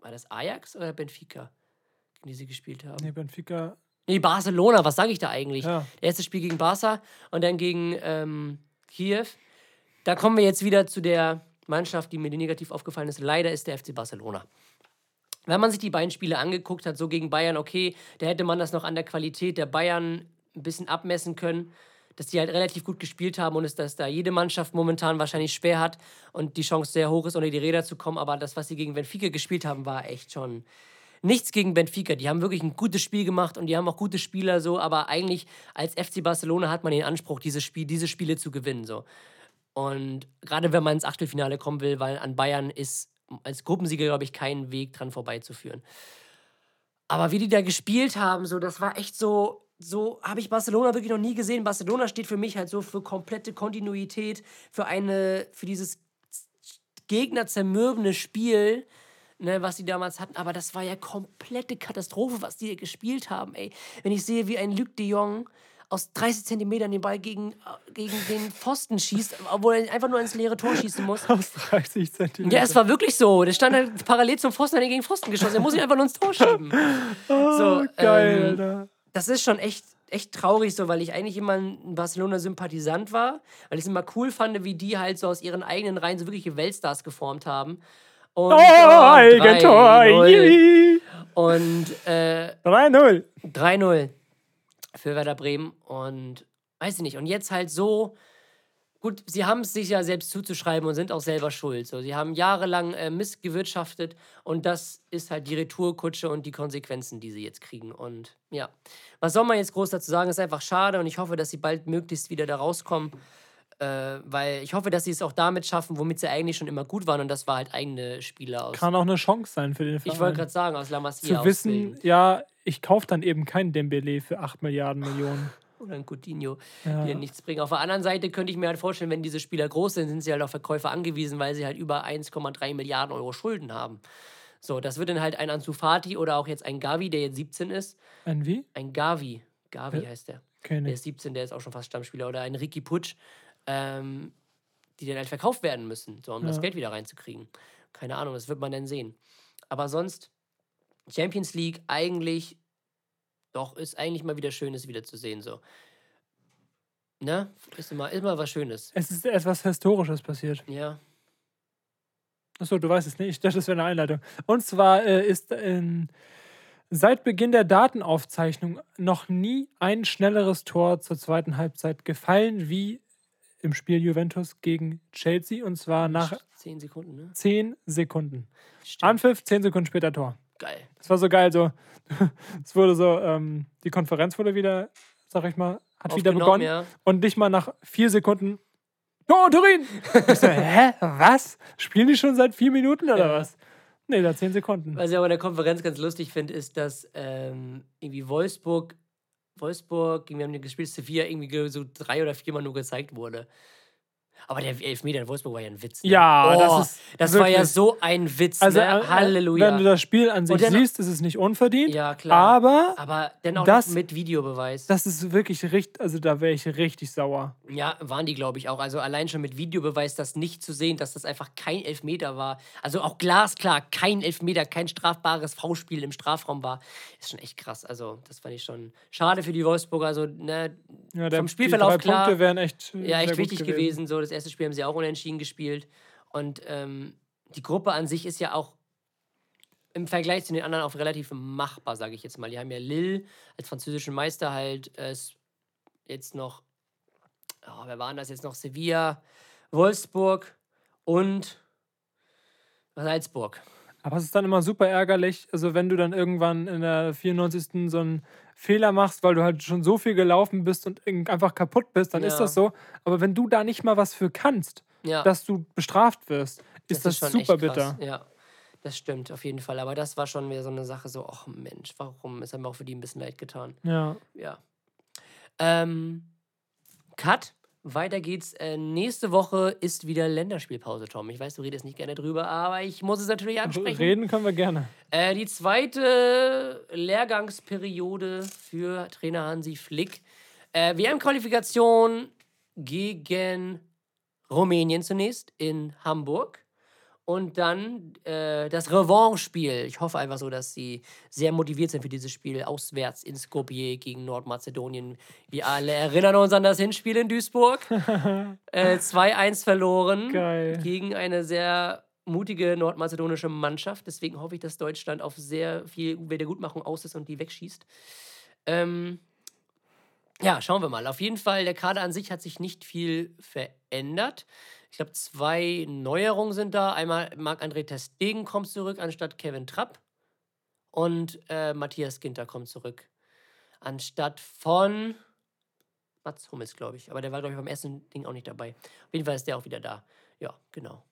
war das Ajax oder Benfica, gegen die sie gespielt haben? Nee, Benfica. Nee, Barcelona, was sage ich da eigentlich? Ja. Erstes Spiel gegen Barca und dann gegen ähm, Kiew. Da kommen wir jetzt wieder zu der Mannschaft, die mir negativ aufgefallen ist. Leider ist der FC Barcelona. Wenn man sich die beiden Spiele angeguckt hat, so gegen Bayern, okay, da hätte man das noch an der Qualität der Bayern ein bisschen abmessen können, dass die halt relativ gut gespielt haben und es, dass da jede Mannschaft momentan wahrscheinlich schwer hat und die Chance sehr hoch ist, unter die Räder zu kommen. Aber das, was sie gegen Benfica gespielt haben, war echt schon nichts gegen Benfica. Die haben wirklich ein gutes Spiel gemacht und die haben auch gute Spieler so, aber eigentlich als FC Barcelona hat man den Anspruch, dieses Spiel, diese Spiele zu gewinnen. So. Und gerade wenn man ins Achtelfinale kommen will, weil an Bayern ist als Gruppensieger, glaube ich, kein Weg dran vorbeizuführen. Aber wie die da gespielt haben, so, das war echt so, so habe ich Barcelona wirklich noch nie gesehen. Barcelona steht für mich halt so für komplette Kontinuität, für eine, für dieses Gegner zermürbende Spiel, ne, was die damals hatten. Aber das war ja komplette Katastrophe, was die hier gespielt haben, ey. Wenn ich sehe, wie ein Luc de Jong aus 30 Zentimetern den Ball gegen, gegen den Pfosten schießt, obwohl er einfach nur ins leere Tor schießen muss. Aus 30 Zentimeter. Ja, es war wirklich so. Der stand halt parallel zum Pfosten, hat ihn gegen Pfosten geschossen. Er muss ihn einfach nur ins Tor schieben. So, Geil, ähm, Alter. Das ist schon echt, echt traurig so, weil ich eigentlich immer ein Barcelona-Sympathisant war, weil ich es immer cool fand, wie die halt so aus ihren eigenen Reihen so wirkliche Weltstars geformt haben. Und, Oh, Eigentor. 3-0. Yippie. Und äh, 3-0. 3-0 für Werder Bremen und weiß ich nicht. Und jetzt halt so gut, sie haben es sich ja selbst zuzuschreiben und sind auch selber schuld. So, sie haben jahrelang äh, Mist gewirtschaftet und das ist halt die Retourkutsche und die Konsequenzen, die sie jetzt kriegen. Und ja, was soll man jetzt groß dazu sagen? Ist einfach schade und ich hoffe, dass sie bald möglichst wieder da rauskommen. Äh, weil ich hoffe, dass sie es auch damit schaffen, womit sie eigentlich schon immer gut waren und das war halt eigene Spieler aus. Kann auch eine Chance sein für den Verein. ich wollte gerade sagen, aus La Masia Zu wissen, ja, ich kaufe dann eben kein Dembele für 8 Milliarden Millionen. Oder ein Coutinho, Ja. die ja nichts bringen. Auf der anderen Seite könnte ich mir halt vorstellen, wenn diese Spieler groß sind, sind sie halt auf Verkäufer angewiesen, weil sie halt über 1,3 Milliarden Euro Schulden haben. So, das wird dann halt ein Ansu Fati oder auch jetzt ein Gavi, der jetzt 17 ist. Ein wie? Ein Gavi. Gavi Äh, heißt der. Kenn Der ist 17, der ist auch schon fast Stammspieler. Oder ein Ricky Putsch, ähm, die dann halt verkauft werden müssen, so, um das Ja. Geld wieder reinzukriegen. Keine Ahnung, das wird man dann sehen. Aber sonst, Champions League eigentlich, doch, ist eigentlich mal wieder schön, es wieder zu sehen. So. Ne? Ist immer, immer was Schönes. Es ist etwas Historisches passiert. Ja. Achso, du weißt es nicht. Ich dachte, das wäre eine Einleitung. Und zwar äh, ist ähm, seit Beginn der Datenaufzeichnung noch nie ein schnelleres Tor zur zweiten Halbzeit gefallen wie im Spiel Juventus gegen Chelsea. Und zwar nach Zehn Sekunden, ne? 10 Sekunden. Stimmt. Anpfiff, 10 Sekunden später Tor. Geil. Das war so geil. So, es wurde so, ähm, die Konferenz wurde wieder, sag ich mal, hat wieder begonnen. ja. Und nicht mal nach vier Sekunden. Tor, Turin! Ich so, hä? Was? Spielen die schon seit vier Minuten oder Ja. was? Nee, da zehn Sekunden. Was ich aber in der Konferenz ganz lustig finde, ist, dass ähm, irgendwie Wolfsburg, Wolfsburg, gegen wir haben die gespielt, Sevilla irgendwie ge- so drei oder viermal nur gezeigt wurde. Aber der Elfmeter in Wolfsburg war ja ein Witz. Ne? Ja, oh, das ist Das war ja so ein Witz. Also, ne? äh, Halleluja. wenn du das Spiel an sich siehst, ist es nicht unverdient. ja, klar. Aber Aber dennoch das- mit Videobeweis. das ist wirklich richtig, also da wäre ich richtig sauer. Ja, waren die, glaube ich, auch. Also allein schon mit Videobeweis, das nicht zu sehen, dass das einfach kein Elfmeter war. Also auch glasklar, kein Elfmeter, kein strafbares V-Spiel im Strafraum war. Ist schon echt krass. Also, das fand ich schon schade für die Wolfsburger. Also, ne, Ja, der, Vom die Spielverlauf drei klar. Punkte wären echt, äh, ja, echt wichtig gewesen. So, das erste Spiel haben sie auch unentschieden gespielt. Und ähm, die Gruppe an sich ist ja auch im Vergleich zu den anderen auch relativ machbar, sage ich jetzt mal. Die haben ja Lille als französischen Meister halt äh, jetzt noch, oh, wer waren das jetzt noch? Sevilla, Wolfsburg und Salzburg. Aber es ist dann immer super ärgerlich, also wenn du dann irgendwann in der 94. so einen Fehler machst, weil du halt schon so viel gelaufen bist und irgend- einfach kaputt bist, dann ist Ja. das so. Aber wenn du da nicht mal was für kannst, Ja, dass du bestraft wirst, ist das, schon super bitter. Ja, das stimmt auf jeden Fall. Aber das war schon wieder so eine Sache, so, ach Mensch, warum? Es hat mir auch für die ein bisschen leid getan. Ja. Ja. Ähm, Cut. Weiter geht's. Äh, nächste Woche ist wieder Länderspielpause, Tom. Ich weiß, du redest nicht gerne drüber, aber ich muss es natürlich ansprechen. Reden können wir gerne. Äh, die zweite Lehrgangsperiode für Trainer Hansi Flick. Äh, WM-Qualifikation gegen Rumänien zunächst in Hamburg. Und dann äh, das Revanche-Spiel. Ich hoffe einfach so, dass sie sehr motiviert sind für dieses Spiel auswärts in Skopje gegen Nordmazedonien. Wir alle erinnern uns an das Hinspiel in Duisburg. äh, 2-1 verloren Geil. gegen eine sehr mutige nordmazedonische Mannschaft. Deswegen hoffe ich, dass Deutschland auf sehr viel Wiedergutmachung aus ist und die wegschießt. Ähm, ja, schauen wir mal. Auf jeden Fall, der Kader an sich hat sich nicht viel verändert. Ich glaube, zwei Neuerungen sind da. Einmal Marc-André Testegen kommt zurück anstatt Kevin Trapp. Und äh, Matthias Ginter kommt zurück. Anstatt von Mats Hummels, glaube ich. Aber der war, glaube ich, beim ersten Ding auch nicht dabei. Auf jeden Fall ist der auch wieder da. Ja, genau.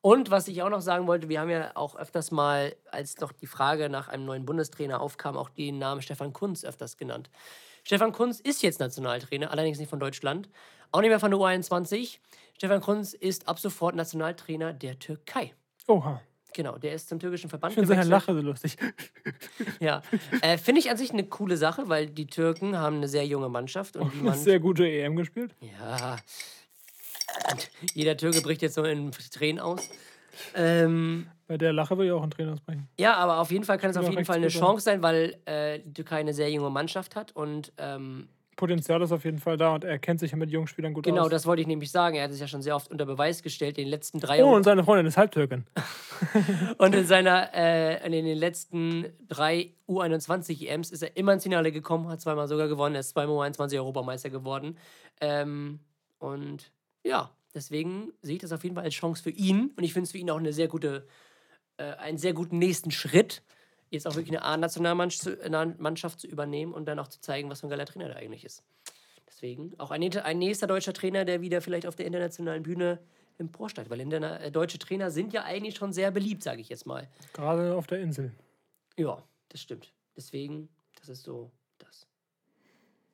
Und was ich auch noch sagen wollte, wir haben ja auch öfters mal, als noch die Frage nach einem neuen Bundestrainer aufkam, auch den Namen Stefan Kunz öfters genannt. Stefan Kunz ist jetzt Nationaltrainer, allerdings nicht von Deutschland, auch nicht mehr von der U21. Stefan Kunz ist ab sofort Nationaltrainer der Türkei. Oha. Genau, der ist zum türkischen Verband Ich finde seine. Lache so lustig. Ja, äh, finde ich an sich eine coole Sache, weil die Türken haben eine sehr junge Mannschaft und wie Eine man sehr gute EM gespielt. ja. Jeder Türke bricht jetzt so in Tränen aus. Ähm, Bei der Lache will ich auch einen Trainer ausbrechen. ja, aber auf jeden Fall kann es auf jeden Fall eine. Chance sein, weil äh, die Türkei eine sehr junge Mannschaft hat. Und ähm, Potenzial ist auf jeden Fall da und er kennt sich ja mit jungen Spielern gut genau, aus. das wollte ich nämlich sagen. Er hat sich ja schon sehr oft unter Beweis gestellt, in den letzten drei Oh, Jahren. und seine Freundin ist Halbtürkin. Und in seiner, äh, in den letzten drei U21-EMs ist er immer ins Finale gekommen, hat zweimal sogar gewonnen, er ist zweimal U21 Europameister geworden. Ähm, und ja, deswegen sehe ich das auf jeden Fall als Chance für ihn. Und ich finde es für ihn auch eine sehr gute, äh, einen sehr guten nächsten Schritt, jetzt auch wirklich eine A-Nationalmannschaft zu übernehmen und dann auch zu zeigen, was für ein geiler Trainer der eigentlich ist. Deswegen auch ein, ein nächster deutscher Trainer, der wieder vielleicht auf der internationalen Bühne emporsteigt. Weil äh, deutsche Trainer sind ja eigentlich schon sehr beliebt, sage ich jetzt mal. Gerade auf der Insel. Ja, das stimmt. Deswegen, das ist so das.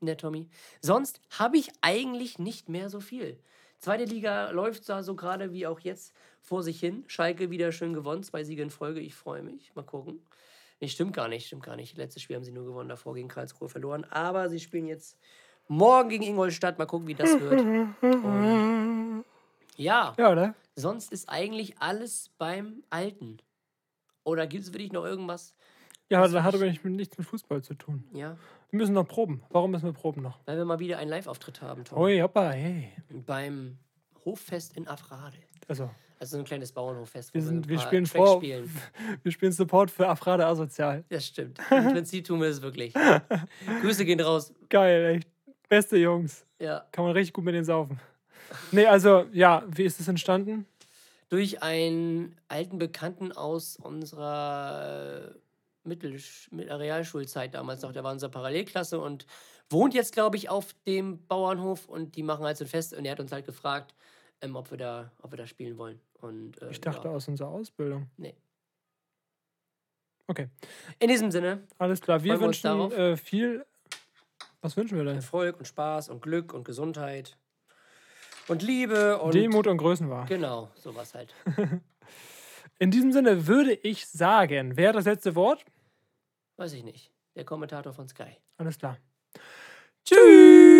Ne, Tommy. Sonst habe ich eigentlich nicht mehr so viel. Zweite Liga läuft da so gerade wie auch jetzt vor sich hin. Schalke wieder schön gewonnen, zwei Siege in Folge. Ich freue mich. Mal gucken. Nee, stimmt gar nicht, stimmt gar nicht. Letztes Spiel haben sie nur gewonnen, davor gegen Karlsruhe verloren. Aber sie spielen jetzt morgen gegen Ingolstadt. Mal gucken, wie das wird. Und ja, Ja, oder? sonst ist eigentlich alles beim Alten. Oder gibt es wirklich noch irgendwas? Ja, aber da hat aber nicht- nichts mit Fußball zu tun. Ja, Wir müssen noch proben. Warum müssen wir proben noch? weil wir mal wieder einen Live-Auftritt haben, Tom. Oi, hoppa, hey. Beim Hoffest in Afrade. Also, Also so ein kleines Bauernhoffest. wir, sind, wir paar spielen Tracks vor. spielen. Wir spielen Support für Afrade Asozial. Das stimmt. Im Prinzip tun wir es wirklich. Grüße gehen raus. Geil, echt. Beste Jungs. Ja. Kann man richtig gut mit denen saufen. Nee, also, ja, wie ist es entstanden? Durch einen alten Bekannten aus unserer Mittelsch mit der Realschulzeit damals noch. Der war in unserer Parallelklasse und wohnt jetzt, glaube ich, auf dem Bauernhof und die machen halt so ein Fest und er hat uns halt gefragt, ähm, ob, wir da, ob wir da spielen wollen. Und, äh, Ich dachte ja. aus unserer Ausbildung. Nee. Okay, In diesem Sinne, alles klar. Wir wünschen äh, viel. Was wünschen wir denn? Erfolg und Spaß und Glück und Gesundheit und Liebe und Demut und Größenwahr. Genau, sowas halt. In diesem Sinne würde ich sagen, wer hat das letzte Wort? Weiß ich nicht. Der Kommentator von Sky. Alles klar. Tschüss!